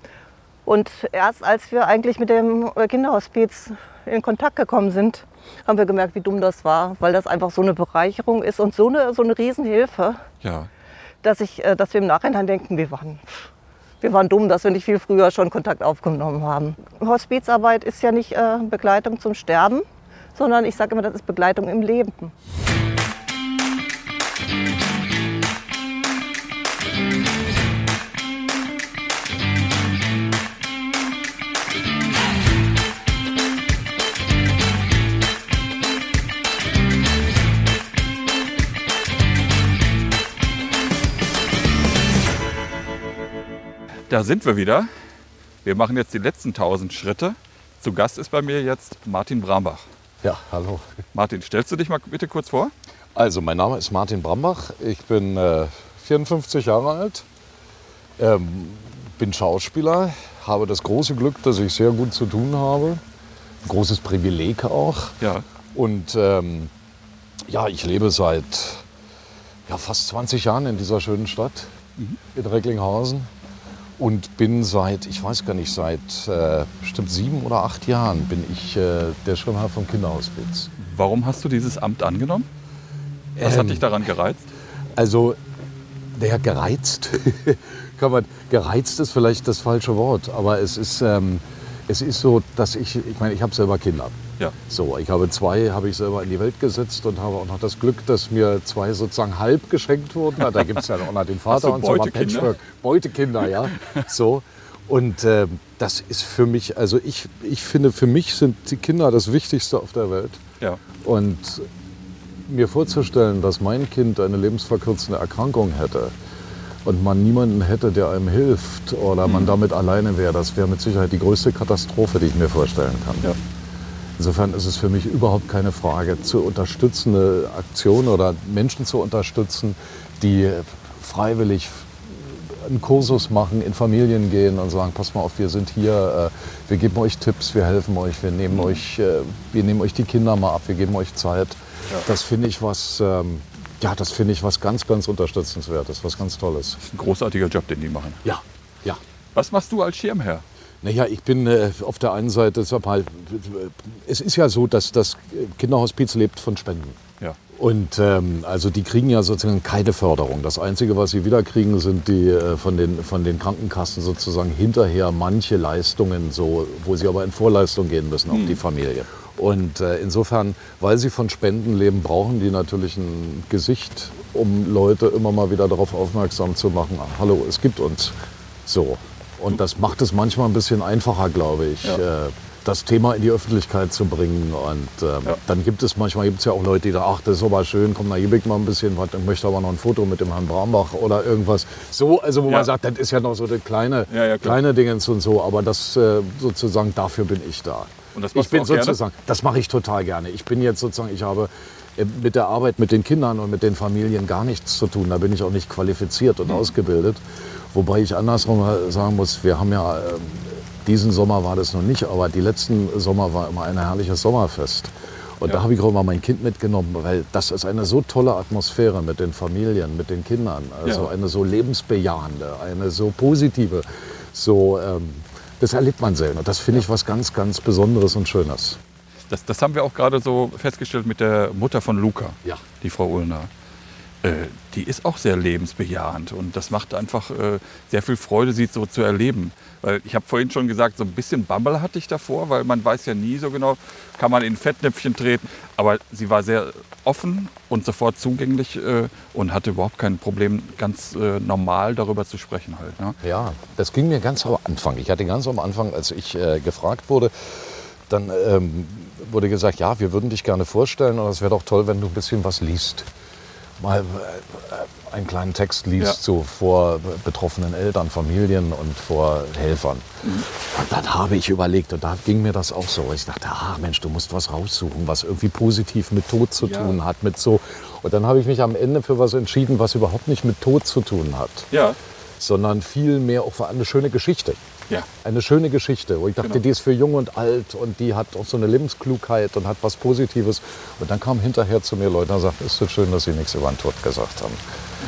D: Und erst als wir eigentlich mit dem Kinderhospiz in Kontakt gekommen sind, haben wir gemerkt, wie dumm das war, weil das einfach so eine Bereicherung ist und so eine, so eine Riesenhilfe
A: Ja.
D: dass, ich, äh, dass wir im Nachhinein denken, wir waren, wir waren dumm, dass wir nicht viel früher schon Kontakt aufgenommen haben. Hospizarbeit ist ja nicht äh, Begleitung zum Sterben, sondern ich sage immer, das ist Begleitung im Leben.
A: Da sind wir wieder. Wir machen jetzt die letzten 1000 Schritte. Zu Gast ist bei mir jetzt Martin Brambach.
B: Ja, hallo.
A: Martin, stellst du dich mal bitte kurz vor?
B: Also, mein Name ist Martin Brambach. Ich bin äh, 54 Jahre alt, ähm, bin Schauspieler, habe das große Glück, dass ich sehr gut zu tun habe. Ein großes Privileg auch.
A: Ja.
B: Und ähm, ja, ich lebe seit ja, fast 20 Jahren in dieser schönen Stadt, in Recklinghausen. Und bin seit, ich weiß gar nicht, seit äh, bestimmt sieben oder acht Jahren bin ich äh, der Schirmherr vom Kinderhospiz.
A: Warum hast du dieses Amt angenommen? Was hat
B: Ähm,
A: dich daran gereizt?
B: Also, der gereizt, kann man, gereizt ist vielleicht das falsche Wort, aber es ist, ähm, es ist so, dass ich, ich meine, ich habe selber Kinder.
A: Ja.
B: So, ich habe zwei, habe ich selber in die Welt gesetzt und habe auch noch das Glück, dass mir zwei sozusagen halb geschenkt wurden. Da gibt es ja auch noch den Vater und so mal
A: Beutekinder?
B: Patchwork. Beutekinder, ja. So. Und ähm, das ist für mich, also ich, ich finde, für mich sind die Kinder das Wichtigste auf der Welt.
A: Ja.
B: Und mir vorzustellen, dass mein Kind eine lebensverkürzende Erkrankung hätte und man niemanden hätte, der einem hilft oder
A: Mhm.
B: man damit alleine wäre, das wäre mit Sicherheit die größte Katastrophe, die ich mir vorstellen kann.
A: Ja.
B: Insofern ist es für mich überhaupt keine Frage, zu unterstützende Aktionen oder Menschen zu unterstützen, die freiwillig einen Kursus machen, in Familien gehen und sagen, pass mal auf, wir sind hier, äh, wir geben euch Tipps, wir helfen euch, wir nehmen euch, äh, wir nehmen euch die Kinder mal ab, wir geben euch Zeit. Das finde ich was, ähm, ja, das finde ich was ganz, ganz unterstützenswertes, was ganz Tolles.
A: Das ist ein großartiger Job, den die machen.
B: Ja, Ja.
A: Was machst du als Schirmherr?
B: Naja, ich bin äh, auf der einen Seite, sag mal, es ist ja so, dass das Kinderhospiz lebt von Spenden.
A: Ja.
B: Und ähm, also die kriegen ja sozusagen keine Förderung. Das Einzige, was sie wieder kriegen, sind die äh, von, den, von den Krankenkassen sozusagen hinterher manche Leistungen, so, wo sie aber in Vorleistung gehen müssen, auch die Familie. Und äh, insofern, weil sie von Spenden leben, brauchen die natürlich ein Gesicht, um Leute immer mal wieder darauf aufmerksam zu machen, ah, hallo, es gibt uns. So. Und das macht es manchmal ein bisschen einfacher, glaube ich.
A: Ja.
B: Äh, das Thema in die Öffentlichkeit zu bringen. Und ähm,
A: Ja.
B: dann gibt es manchmal gibt's ja auch Leute, die sagen, ach, das ist aber schön, komm, da gebe ich mal ein bisschen was, ich möchte aber noch ein Foto mit dem Herrn Brambach oder irgendwas. So, also wo
A: Ja.
B: man sagt, das ist ja noch so eine kleine,
A: Ja,
B: kleine Dingens und so, aber das äh, sozusagen, dafür bin ich da.
A: Und das
B: ich bin
A: auch gerne?
B: sozusagen, das mache ich total gerne. Ich bin jetzt sozusagen, ich habe äh, mit der Arbeit mit den Kindern und mit den Familien gar nichts zu tun. Da bin ich auch nicht qualifiziert und ausgebildet. Wobei ich andersrum sagen muss, wir haben ja, ähm, diesen Sommer war das noch nicht, aber die letzten Sommer war immer ein herrliches Sommerfest. Und
A: Ja.
B: da habe ich auch immer mein Kind mitgenommen, weil das ist eine so tolle Atmosphäre mit den Familien, mit den Kindern. Also
A: Ja.
B: eine so lebensbejahende, eine so positive, so, ähm, das erlebt man selten. Und das finde ich was ganz, ganz Besonderes und Schönes.
A: Das, das haben wir auch gerade so festgestellt mit der Mutter von Luca,
B: Ja.
A: die Frau Ullner. Äh, die ist auch sehr lebensbejahend und das macht einfach äh, sehr viel Freude, sie so zu erleben. Weil ich habe vorhin schon gesagt, so ein bisschen Bammel hatte ich davor, weil man weiß ja nie so genau, kann man in Fettnäpfchen treten. Aber sie war sehr offen und sofort zugänglich äh, und hatte überhaupt kein Problem, ganz normal darüber zu sprechen halt. Ne?
B: Ja, das ging mir ganz am Anfang. Ich hatte ganz am Anfang, als ich äh, gefragt wurde, dann ähm, wurde gesagt, ja, wir würden dich gerne vorstellen und es wäre doch toll, wenn du ein bisschen was liest. Mal äh, einen kleinen Text liest,
A: Ja.
B: so vor betroffenen Eltern, Familien und vor Helfern. Und dann habe ich überlegt, und da ging mir das auch so. Ich dachte, ah Mensch, du musst was raussuchen, was irgendwie positiv mit Tod zu
A: Ja.
B: tun hat, mit so. Und dann habe ich mich am Ende für was entschieden, was überhaupt nicht mit Tod zu tun hat
A: Ja,
B: sondern vielmehr auch für eine schöne Geschichte.
A: Ja.
B: Eine schöne Geschichte, wo ich dachte,
A: Genau.
B: die ist für jung und alt und die hat auch so eine Lebensklugheit und hat was Positives. Und dann kamen hinterher zu mir Leute und sagten, ist so schön, dass Sie nichts über den Tod gesagt haben.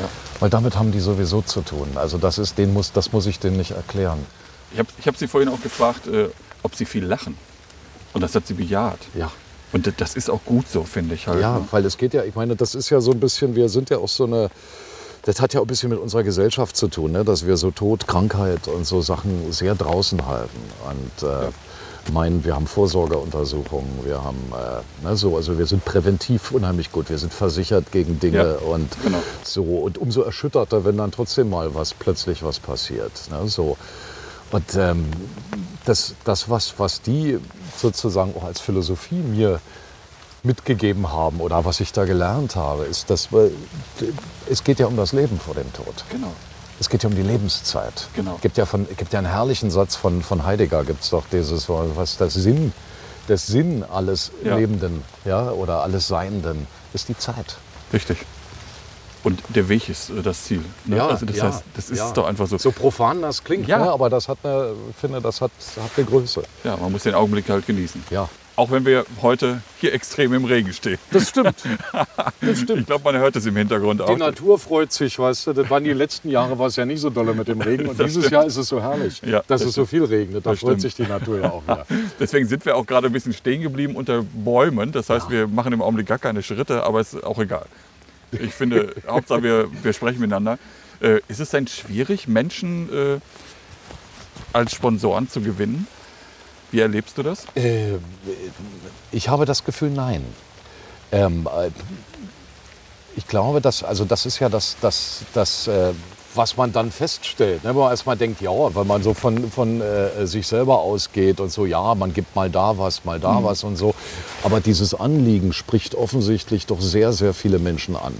A: Ja.
B: Weil damit haben die sowieso zu tun. Also das, ist, den muss, das muss ich denen nicht erklären.
A: Ich habe ich hab sie vorhin auch gefragt, äh, ob sie viel lachen. Und das hat sie bejaht.
B: Ja.
A: Und das ist auch gut so, finde ich halt.
B: Ja,
A: ne?
B: weil es geht ja, ich meine, das ist ja so ein bisschen, wir sind ja auch so eine, das hat ja auch ein bisschen mit unserer Gesellschaft zu tun, ne? dass wir so Tod, Krankheit und so Sachen sehr draußen halten. Und äh, meinen, wir haben Vorsorgeuntersuchungen, wir haben, äh, ne, so, also wir sind präventiv unheimlich gut, wir sind versichert gegen Dinge
A: Ja,
B: und
A: genau.
B: so. Und umso erschütterter, wenn dann trotzdem mal was, plötzlich was passiert. Ne? So. Und ähm, das, das was, was die sozusagen auch als Philosophie mir mitgegeben haben oder was ich da gelernt habe, ist, dass wir, es geht ja um das Leben vor dem Tod.
A: Genau.
B: Es geht ja um die Lebenszeit.
A: Genau.
B: Es gibt ja, von, gibt ja einen herrlichen Satz von, von Heidegger, gibt es doch dieses, was das Sinn, der Sinn alles
A: Ja.
B: Lebenden ja, oder alles Seienden ist die Zeit.
A: Richtig. Und der Weg ist äh, das Ziel. Ne? also das heißt, das ist
B: ja.
A: doch einfach so.
B: So profan das klingt,
A: Ja.
B: ne? aber das hat eine, ich finde, das hat, hat eine Größe.
A: Ja, man muss den Augenblick halt genießen.
B: Ja,
A: Auch wenn wir heute hier extrem im Regen stehen.
B: das stimmt. Das stimmt.
A: Ich glaube, man hört es im Hintergrund
B: Die
A: auch.
B: Natur freut sich, weißt du. Das waren die letzten Jahre war es ja nicht so dolle mit dem Regen. Und dieses Jahr ist es so herrlich,
A: Ja,
B: dass
A: das
B: es so viel regnet. Da
A: Das
B: freut
A: stimmt.
B: sich die Natur ja auch wieder.
A: Deswegen sind wir auch gerade ein bisschen stehen geblieben unter Bäumen. Das heißt, wir machen im Augenblick gar keine Schritte, aber es ist auch egal. Ich finde, Hauptsache wir, wir sprechen miteinander. Äh, ist es denn schwierig, Menschen äh, als Sponsoren zu gewinnen? Wie erlebst du das?
B: Äh, ich habe das Gefühl, nein. Ähm, äh, ich glaube, dass, also das ist ja das, das, das äh, was man dann feststellt. Ne? Wenn man erstmal denkt, ja, weil man so von, von äh, sich selber ausgeht und so, ja, man gibt mal da was, mal da was und so. Aber dieses Anliegen spricht offensichtlich doch sehr, sehr viele Menschen an.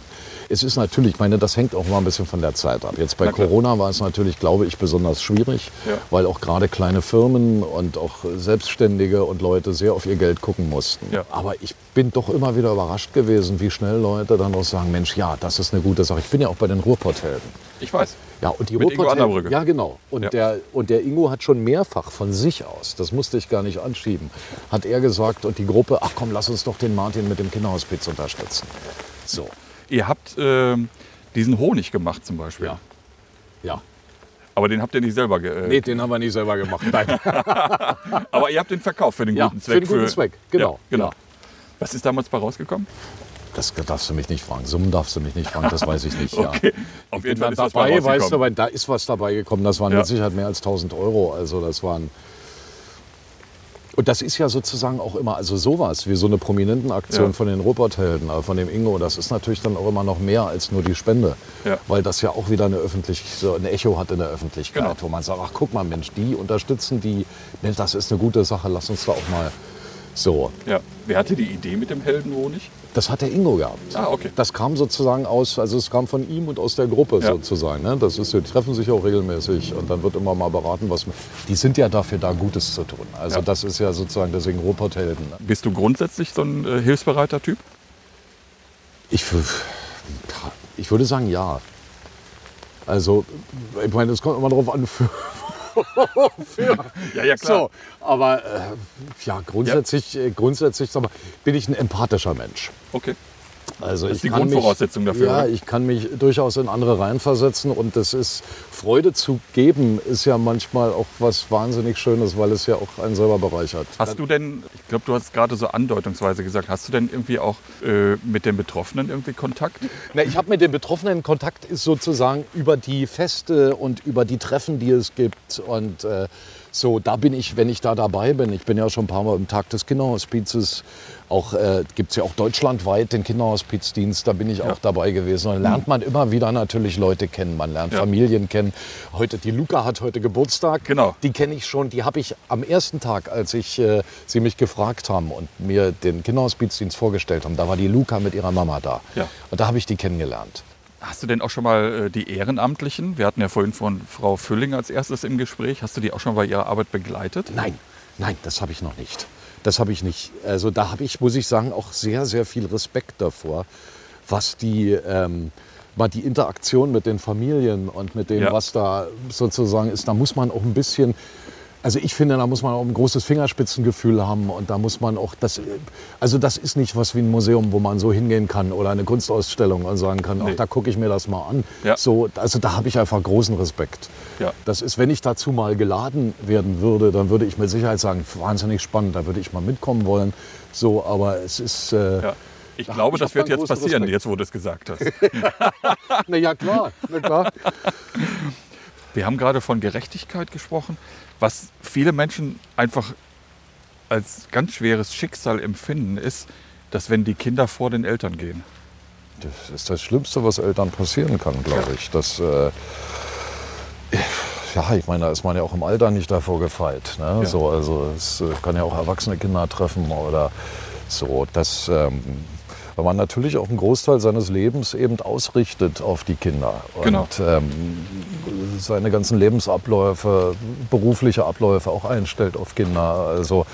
B: Es ist natürlich, ich meine, das hängt auch mal ein bisschen von der Zeit ab. Jetzt bei. Corona war es natürlich, glaube ich, besonders schwierig,
A: Ja.
B: weil auch gerade kleine Firmen und auch Selbstständige und Leute sehr auf ihr Geld gucken mussten.
A: Ja.
B: Aber ich bin doch immer wieder überrascht gewesen, wie schnell Leute dann auch sagen, Mensch, ja, das ist eine gute Sache. Ich bin ja auch bei den Ruhrpotthelden.
A: Ich weiß.
B: Ja, und die
A: Mit
B: Ruhrpotthelden-. Ja, genau. Und,
A: Ja.
B: Der, und der Ingo hat schon mehrfach von sich aus, das musste ich gar nicht anschieben, hat er gesagt und die Gruppe, ach komm, lass uns doch den Martin mit dem Kinderhospiz unterstützen. So,
A: Ihr habt ähm, diesen Honig gemacht zum Beispiel.
B: ja. Ja.
A: Aber den habt ihr nicht selber ge äh,
B: Nee, den haben wir nicht selber gemacht. Nein.
A: Aber ihr habt den verkauft für den
B: Ja,
A: guten
B: für
A: Zweck.
B: den guten Zweck, genau,
A: Ja, genau.
B: ja.
A: Was ist damals bei rausgekommen?
B: Das darfst du mich nicht fragen. Summen darfst du mich nicht fragen, das weiß ich nicht. Ja.
A: Okay. Auf
B: Ich
A: jeden Fall ist was bei
B: dabei, weißt du, da ist was dabei gekommen. Das waren
A: Ja.
B: mit Sicherheit mehr als 1000 Euro. Also das waren. Und das ist ja sozusagen auch immer, also sowas wie so eine prominenten Aktion
A: Ja.
B: von den Ruperthelden, äh, von dem Ingo, das ist natürlich dann auch immer noch mehr als nur die Spende.
A: Ja.
B: Weil das ja auch wieder eine öffentlich, so ein Echo hat in der Öffentlichkeit,
A: Genau.
B: wo man sagt, ach guck mal Mensch, die unterstützen die, Mensch, das ist eine gute Sache, lass uns da auch mal so.
A: Ja. Wer hatte die Idee mit dem Heldenhonig?
B: Das hat der Ingo gehabt.
A: Ah, okay.
B: Das kam sozusagen aus, also es kam von ihm und aus der Gruppe
A: Ja.
B: sozusagen. Ne? Das ist, die treffen sich auch regelmäßig und dann wird immer mal beraten, was. Die sind ja dafür da, Gutes zu tun. Also
A: Ja.
B: das ist ja sozusagen deswegen Ruhrpotthelden. Ne?
A: Bist du grundsätzlich so ein äh, hilfsbereiter Typ?
B: Ich, ich würde sagen, ja. Also, ich meine, es kommt immer darauf an, für,
A: Ja, ja,
B: so, aber äh, ja, grundsätzlich, äh, grundsätzlich sag mal, bin ich ein empathischer Mensch.
A: Okay.
B: Also
A: Das ist die Grundvoraussetzung
B: mich,
A: dafür,
B: Ja,
A: oder?
B: ich kann mich durchaus in andere reinversetzen und das ist Freude zu geben ist ja manchmal auch was wahnsinnig Schönes, weil es ja auch einen selber bereichert.
A: Hast du denn, ich glaube, du hast gerade so andeutungsweise gesagt, hast du denn irgendwie auch äh, mit den Betroffenen irgendwie Kontakt?
B: Na, ich habe mit den Betroffenen Kontakt ist sozusagen über die Feste und über die Treffen, die es gibt und äh, so, da bin ich, wenn ich da dabei bin. Ich bin ja schon ein paar Mal im Tag des Kinderhospizes. Auch äh, gibt es ja auch deutschlandweit den Kinderhospizdienst. Da bin ich auch dabei gewesen. Und dann lernt man immer wieder natürlich Leute kennen. Man lernt
A: Ja.
B: Familien kennen. Heute die Luca hat heute Geburtstag.
A: Genau.
B: Die kenne ich schon. Die habe ich am ersten Tag, als ich äh, sie mich gefragt haben und mir den Kinderhospizdienst vorgestellt haben. Da war die Luca mit ihrer Mama da.
A: Ja.
B: Und da habe ich die kennengelernt.
A: Hast du denn auch schon mal äh, die Ehrenamtlichen? Wir hatten ja vorhin von Frau Fülling als erstes im Gespräch. Hast du die auch schon bei ihrer Arbeit begleitet?
B: Nein, nein, das habe ich noch nicht. Das habe ich nicht. Also da habe ich, muss ich sagen, auch sehr, sehr viel Respekt davor, was die, ähm, mal die Interaktion mit den Familien und mit dem,
A: Ja.
B: was da sozusagen ist. Da muss man auch ein bisschen, also ich finde, da muss man auch ein großes Fingerspitzengefühl haben und da muss man auch das, also das ist nicht was wie ein Museum, wo man so hingehen kann oder eine Kunstausstellung und sagen kann,
A: Nee.
B: ach, da gucke ich mir das mal an.
A: Ja.
B: So, also da habe ich einfach großen Respekt.
A: Ja.
B: Das ist, wenn ich dazu mal geladen werden würde, dann würde ich mit Sicherheit sagen, wahnsinnig spannend, da würde ich mal mitkommen wollen. So, aber es ist, äh,
A: Ja. Ich glaube,
B: ich
A: das wird jetzt passieren,
B: Respekt.
A: jetzt wo du es gesagt hast.
B: na ja klar, na klar.
A: Wir haben gerade von Gerechtigkeit gesprochen, was viele Menschen einfach als ganz schweres Schicksal empfinden, ist, dass wenn die Kinder vor den Eltern gehen.
B: Das ist das Schlimmste, was Eltern passieren kann, glaube ich. Das, äh, ja, ich meine, da ist man ja auch im Alter nicht davor gefeit. Ne?
A: Ja.
B: So, also es äh, kann ja auch erwachsene Kinder treffen oder so. Das, ähm, weil man natürlich auch einen Großteil seines Lebens eben ausrichtet auf die Kinder. Und
A: Genau.
B: ähm, seine ganzen Lebensabläufe, berufliche Abläufe auch einstellt auf Kinder. Also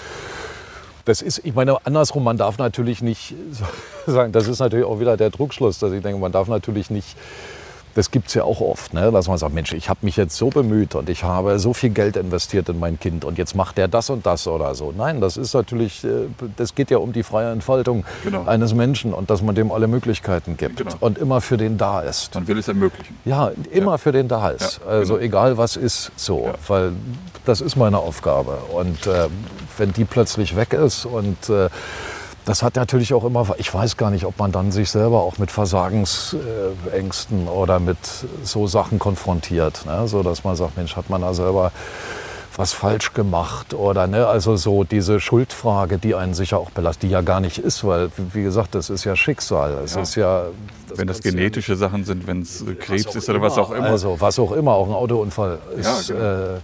B: das ist, ich meine, andersrum, man darf natürlich nicht sagen, das ist natürlich auch wieder der Druckschluss, dass ich denke, man darf natürlich nicht, das gibt es ja auch oft, ne, dass man sagt, Mensch, ich habe mich jetzt so bemüht und ich habe so viel Geld investiert in mein Kind und jetzt macht der das und das oder so. Nein, das ist natürlich, äh, das geht ja um die freie Entfaltung
A: Genau.
B: eines Menschen und dass man dem alle Möglichkeiten gibt
A: Genau.
B: und immer für den da ist.
A: Man will es ermöglichen.
B: Ja, immer für den da ist.
A: Ja,
B: also
A: genau.
B: egal was ist, so.
A: Ja.
B: Weil das ist meine Aufgabe. Und äh, wenn die plötzlich weg ist und äh, das hat natürlich auch immer, ich weiß gar nicht, ob man dann sich selber auch mit Versagensängsten oder mit so Sachen konfrontiert. Ne? So dass man sagt, Mensch, hat man da selber was falsch gemacht oder ne, also so diese Schuldfrage, die einen sicher auch belastet, die ja gar nicht ist, weil wie gesagt, das ist ja Schicksal, es
A: Ja.
B: ist ja
A: wenn das
B: du ja
A: genetische Sachen sind, wenn es äh, Krebs ist oder was auch immer.
B: Also was auch immer, auch ein Autounfall ist
A: genau.
B: äh,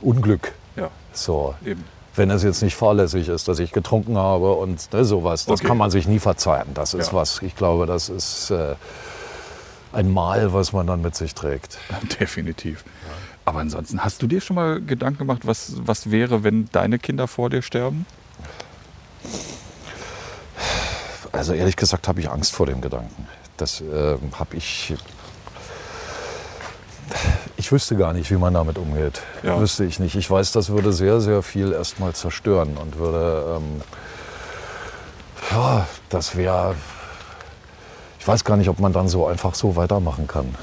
B: Unglück.
A: ja,
B: So.
A: eben.
B: Wenn es jetzt nicht fahrlässig ist, dass ich getrunken habe und ne, sowas, das
A: Okay.
B: kann man sich nie verzeihen. Das ist
A: Ja.
B: was, ich glaube, das ist äh, ein Mal, was man dann mit sich trägt.
A: Definitiv. Aber ansonsten, hast du dir schon mal Gedanken gemacht, was, was wäre, wenn deine Kinder vor dir sterben?
B: Also ehrlich gesagt habe ich Angst vor dem Gedanken. Das äh, habe ich. Ich wüsste gar nicht, wie man damit umgeht.
A: Ja.
B: Wüsste ich nicht. Ich weiß, das würde sehr, sehr viel erstmal zerstören und würde. Ähm, ja, das wäre. Ich weiß gar nicht, ob man dann so einfach so weitermachen kann.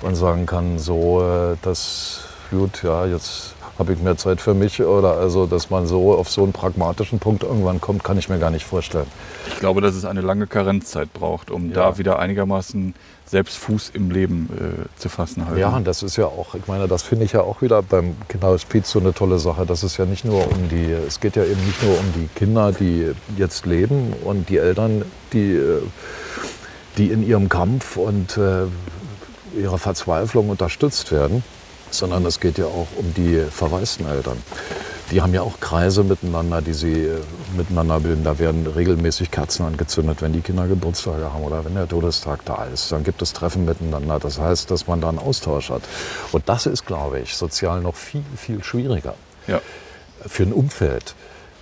B: und sagen kann, so, äh, das, gut, ja, jetzt habe ich mehr Zeit für mich oder also, dass man so auf so einen pragmatischen Punkt irgendwann kommt, kann ich mir gar nicht vorstellen.
A: Ich glaube, dass es eine lange Karenzzeit braucht, um
B: Ja.
A: da wieder einigermaßen selbst Fuß im Leben äh, zu fassen. Halt.
B: Ja, und das ist ja auch, ich meine, das finde ich ja auch wieder beim Kinderhospiz so eine tolle Sache. Das ist ja nicht nur um die, es geht ja eben nicht nur um die Kinder, die jetzt leben und die Eltern, die, äh, die in ihrem Kampf und äh, ihrer Verzweiflung unterstützt werden, sondern es geht ja auch um die verwaisten Eltern. Die haben ja auch Kreise miteinander, die sie äh, miteinander bilden. Da werden regelmäßig Kerzen angezündet, wenn die Kinder Geburtstage haben oder wenn der Todestag da ist. Dann gibt es Treffen miteinander. Das heißt, dass man da einen Austausch hat. Und das ist, glaube ich, sozial noch viel, viel schwieriger
A: Ja.
B: für ein Umfeld.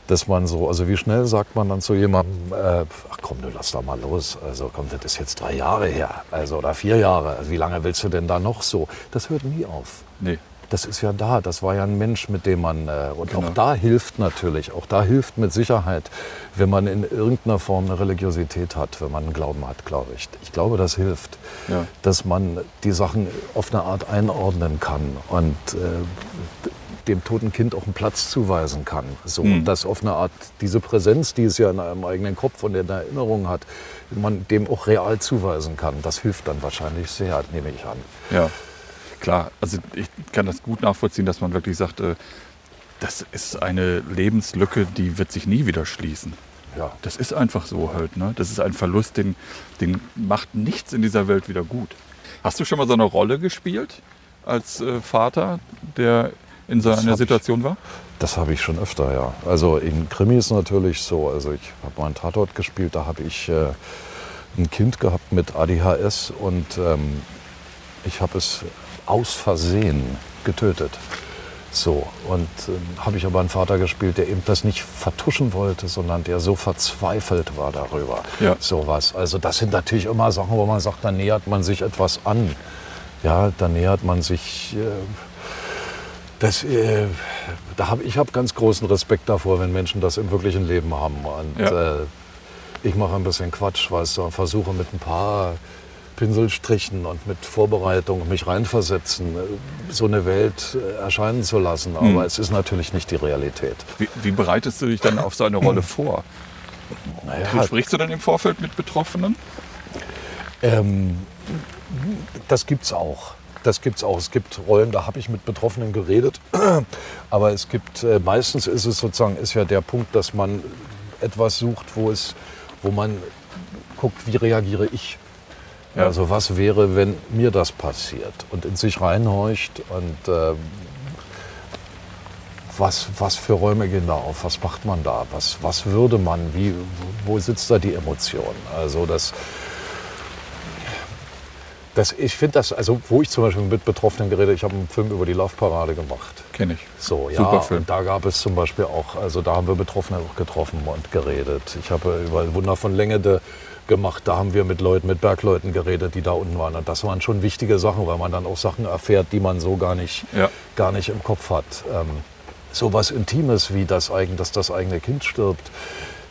B: Dass man so, also wie schnell sagt man dann zu jemandem, äh, ach komm, du lass da mal los. Also komm, das ist jetzt drei Jahre her, also oder vier Jahre. Wie lange willst du denn da noch so? Das hört nie auf.
A: Nee.
B: Das ist ja da, das war ja ein Mensch, mit dem man, äh, und
A: Genau.
B: auch da hilft natürlich, auch da hilft mit Sicherheit, wenn man in irgendeiner Form eine Religiosität hat, wenn man einen Glauben hat, glaube ich. Ich glaube, das hilft,
A: Ja.
B: dass man die Sachen auf eine Art einordnen kann und äh, dem toten Kind auch einen Platz zuweisen kann. So,
A: Mhm.
B: dass auf eine Art diese Präsenz, die es ja in einem eigenen Kopf und in der Erinnerung hat, man dem auch real zuweisen kann. Das hilft dann wahrscheinlich sehr, nehme ich an.
A: Ja, klar. Also ich kann das gut nachvollziehen, dass man wirklich sagt, äh, das ist eine Lebenslücke, die wird sich nie wieder schließen.
B: Ja.
A: Das ist einfach so halt. Ne? Das ist ein Verlust, den, den macht nichts in dieser Welt wieder gut. Hast du schon mal so eine Rolle gespielt als äh, Vater, der in so einer
B: hab ich.
A: Situation war?
B: Das habe ich schon öfter, ja. Also in Krimis natürlich so. Also ich habe mal einen Tatort gespielt, da habe ich äh, ein Kind gehabt mit ADHS und ähm, ich habe es aus Versehen getötet. So, und ähm, habe ich aber einen Vater gespielt, der eben das nicht vertuschen wollte, sondern der so verzweifelt war darüber.
A: Ja.
B: Sowas. Also das sind natürlich immer Sachen, wo man sagt, da nähert man sich etwas an. Ja, da nähert man sich. Äh, das, äh, da hab, ich habe ganz großen Respekt davor, wenn Menschen das im wirklichen Leben haben. Und
A: Ja.
B: äh, ich mache ein bisschen Quatsch, weißt du, und versuche mit ein paar Pinselstrichen und mit Vorbereitung mich reinversetzen, äh, so eine Welt äh, erscheinen zu lassen. Aber
A: Mhm.
B: es ist natürlich nicht die Realität.
A: Wie, wie bereitest du dich dann auf so eine Rolle vor?
B: Naja,
A: Sprichst du dann im Vorfeld mit Betroffenen?
B: Ähm, das gibt's auch. Das gibt's auch. Es gibt Rollen, da habe ich mit Betroffenen geredet. Aber es gibt, äh, meistens ist es sozusagen, ist ja der Punkt, dass man etwas sucht, wo es, wo man guckt, wie reagiere ich?
A: Ja.
B: Also was wäre, wenn mir das passiert? Und in sich reinhorcht und ähm, was, was für Räume gehen da auf? Was macht man da? Was, was würde man? Wie, wo sitzt da die Emotion? Also das, das, ich finde das, also wo ich zum Beispiel mit Betroffenen geredet, ich habe einen Film über die Laufparade gemacht.
A: Kenne ich.
B: So, ja,
A: Super Film.
B: und da gab es zum Beispiel auch, also da haben wir Betroffene auch getroffen und geredet. Ich habe über Wunder von Längede gemacht, da haben wir mit Leuten, mit Bergleuten geredet, die da unten waren. Und das waren schon wichtige Sachen, weil man dann auch Sachen erfährt, die man so gar nicht,
A: Ja.
B: gar nicht im Kopf hat. Ähm, so was Intimes wie das, eigen- dass das eigene Kind stirbt,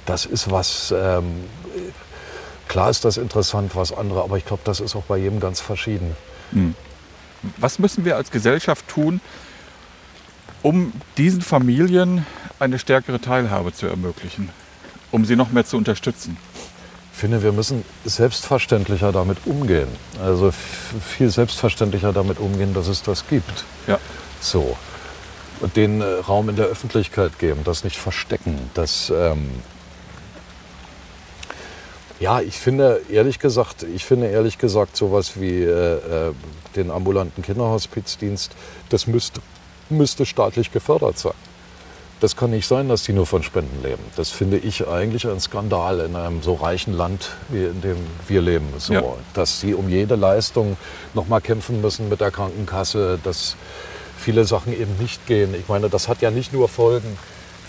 B: das ist was, ähm, klar ist das interessant, was andere, aber ich glaube, das ist auch bei jedem ganz verschieden.
A: Was müssen wir als Gesellschaft tun, um diesen Familien eine stärkere Teilhabe zu ermöglichen, um sie noch mehr zu unterstützen?
B: Ich finde, wir müssen selbstverständlicher damit umgehen. Also viel selbstverständlicher damit umgehen, dass es das gibt.
A: Ja.
B: So. Und den äh, Raum in der Öffentlichkeit geben, das nicht verstecken. Das, ähm ja, ich finde ehrlich gesagt, ich finde ehrlich gesagt sowas wie äh, äh, den ambulanten Kinderhospizdienst, das müsste, müsste staatlich gefördert sein. Das kann nicht sein, dass die nur von Spenden leben. Das finde ich eigentlich ein Skandal in einem so reichen Land, wie in dem wir leben. So,
A: Ja.
B: Dass sie um jede Leistung noch mal kämpfen müssen mit der Krankenkasse, dass viele Sachen eben nicht gehen. Ich meine, das hat ja nicht nur Folgen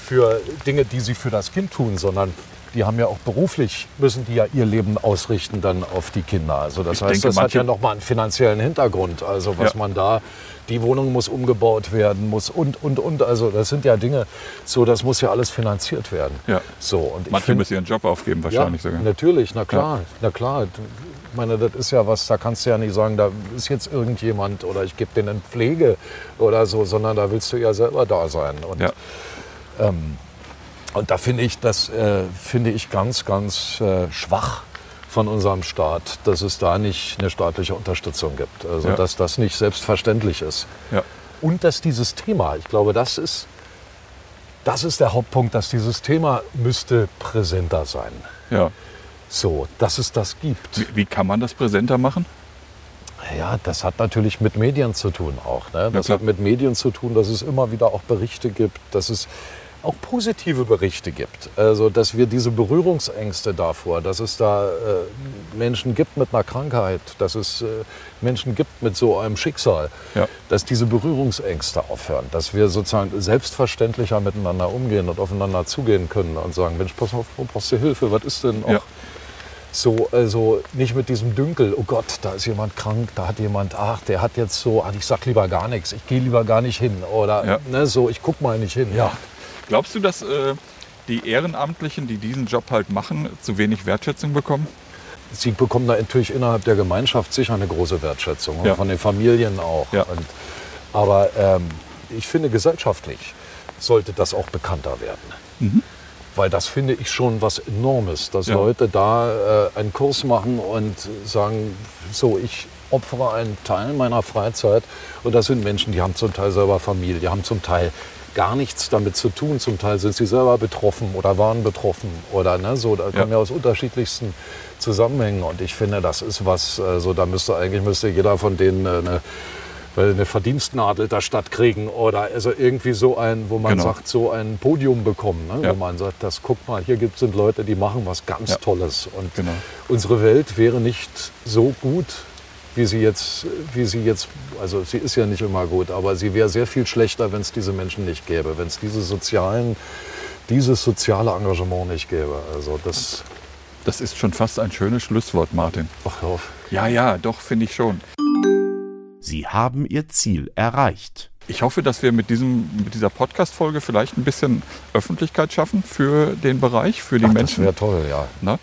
B: für Dinge, die sie für das Kind tun, sondern die haben ja auch beruflich, müssen die ja ihr Leben ausrichten dann auf die Kinder. Also das
A: Ich
B: heißt,
A: denke,
B: das hat ja noch mal einen finanziellen Hintergrund. Also was
A: Ja.
B: man da, die Wohnung muss umgebaut werden, muss und, und, und. Also das sind ja Dinge, so das muss ja alles finanziert werden.
A: Ja.
B: So, und
A: Manche
B: find-
A: müssen ihren Job aufgeben, wahrscheinlich
B: ja,
A: sogar.
B: Natürlich, na klar, na klar. Ich meine, das ist ja was, da kannst du ja nicht sagen, da ist jetzt irgendjemand oder ich gebe denen Pflege oder so, sondern da willst du ja selber da sein. Und,
A: Ja.
B: ähm, und da finde ich, das äh, finde ich ganz, ganz äh, schwach von unserem Staat, dass es da nicht eine staatliche Unterstützung gibt. Also
A: Ja.
B: dass das nicht selbstverständlich ist.
A: Ja.
B: Und dass dieses Thema, ich glaube, das ist, das ist der Hauptpunkt, dass dieses Thema müsste präsenter sein.
A: Ja.
B: So, dass es das gibt.
A: Wie, wie kann man das präsenter machen?
B: Ja, das hat natürlich mit Medien zu tun auch. Ne? Das hat mit Medien zu tun, dass es immer wieder auch Berichte gibt, dass es auch positive Berichte gibt. Also, dass wir diese Berührungsängste davor, dass es da äh, Menschen gibt mit einer Krankheit, dass es äh, Menschen gibt mit so einem Schicksal,
A: Ja.
B: dass diese Berührungsängste aufhören, dass wir sozusagen selbstverständlicher miteinander umgehen und aufeinander zugehen können und sagen, Mensch, pass auf, brauchst du Hilfe? Was ist denn auch
A: Ja.
B: so, also nicht mit diesem Dünkel, oh Gott, da ist jemand krank, da hat jemand, ach, der hat jetzt so, ach, ich sag lieber gar nichts, ich gehe lieber gar nicht hin. Oder
A: Ja.
B: ne, so, ich guck mal nicht hin. Ja.
A: Glaubst du, dass äh, die Ehrenamtlichen, die diesen Job halt machen, zu wenig Wertschätzung bekommen?
B: Sie bekommen da natürlich innerhalb der Gemeinschaft sicher eine große Wertschätzung und
A: Ja.
B: von den Familien auch.
A: Ja.
B: Und, aber ähm, ich finde, gesellschaftlich sollte das auch bekannter werden. Weil das finde ich schon was Enormes, dass
A: Ja.
B: Leute da äh, einen Kurs machen und sagen, so, ich opfere einen Teil meiner Freizeit. Und das sind Menschen, die haben zum Teil selber Familie, die haben zum Teil gar nichts damit zu tun. Zum Teil sind sie selber betroffen oder waren betroffen oder ne, so. Da kommen ja aus unterschiedlichsten Zusammenhängen. Und ich finde, das ist was, also da müsste eigentlich müsste jeder von denen äh, eine, weil eine Verdienstnadel der Stadt kriegen oder also irgendwie so ein, wo man
A: Genau.
B: sagt, so ein Podium bekommen, ne?
A: Ja.
B: wo man sagt, das guck mal, hier gibt sind Leute, die machen was ganz
A: Ja.
B: Tolles und
A: Genau.
B: unsere Welt wäre nicht so gut, wie sie jetzt, wie sie jetzt, also sie ist ja nicht immer gut, aber sie wäre sehr viel schlechter, wenn es diese Menschen nicht gäbe, wenn es diese sozialen, dieses soziale Engagement nicht gäbe. Also das,
A: Das ist schon fast ein schönes Schlusswort, Martin.
B: ach hör auf.
A: Ja, ja, doch, finde ich schon.
E: Sie haben Ihr Ziel erreicht.
A: Ich hoffe, dass wir mit, diesem, mit dieser Podcast-Folge vielleicht ein bisschen Öffentlichkeit schaffen für den Bereich, für die
B: Ach, das
A: Menschen.
B: wäre toll, ja.
A: ne?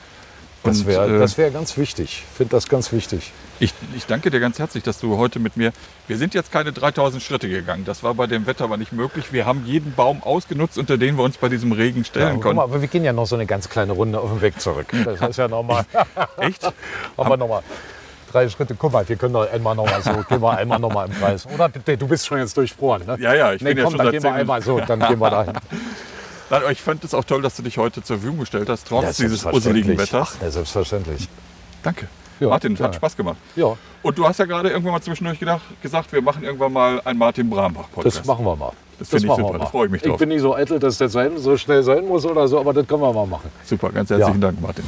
B: Das wäre
A: äh,
B: das wär ganz wichtig. Ich finde das ganz wichtig.
A: Ich, ich danke dir ganz herzlich, dass du heute mit mir. Wir sind jetzt keine 3000 Schritte gegangen. Das war bei dem Wetter aber nicht möglich. Wir haben jeden Baum ausgenutzt, unter den wir uns bei diesem Regen stellen
B: Ja,
A: konnten.
B: mal, aber wir gehen ja noch so eine ganz kleine Runde auf dem Weg zurück. Das ist ja nochmal.
A: Echt?
B: Haben wir nochmal drei Schritte. Guck mal, wir können doch einmal nochmal so, gehen wir einmal nochmal im Kreis. Oder du bist schon jetzt durchfroren, ne?
A: Ja, ja, ich
B: nee,
A: bin ja
B: komm,
A: schon
B: dann gehen wir einmal so, dann gehen wir dahin.
A: Nein, aber ich fand es auch toll, dass du dich heute zur Verfügung gestellt hast, trotz dieses
B: selbstverständlich.
A: usseligen Wetters.
B: Ja, selbstverständlich.
A: Danke.
B: Ja,
A: Martin,
B: gerne.
A: hat Spaß gemacht.
B: Ja,
A: Und du hast ja gerade irgendwann mal zwischendurch gedacht, gesagt, wir machen irgendwann mal einen Martin Brambach-Podcast.
B: das machen wir mal.
A: Das finde ich super, da freue ich mich
B: Ich
A: drauf.
B: bin nicht so eitel, dass das so schnell sein muss oder so, aber das können wir mal machen.
A: Super, ganz herzlichen
B: Ja.
A: Dank, Martin.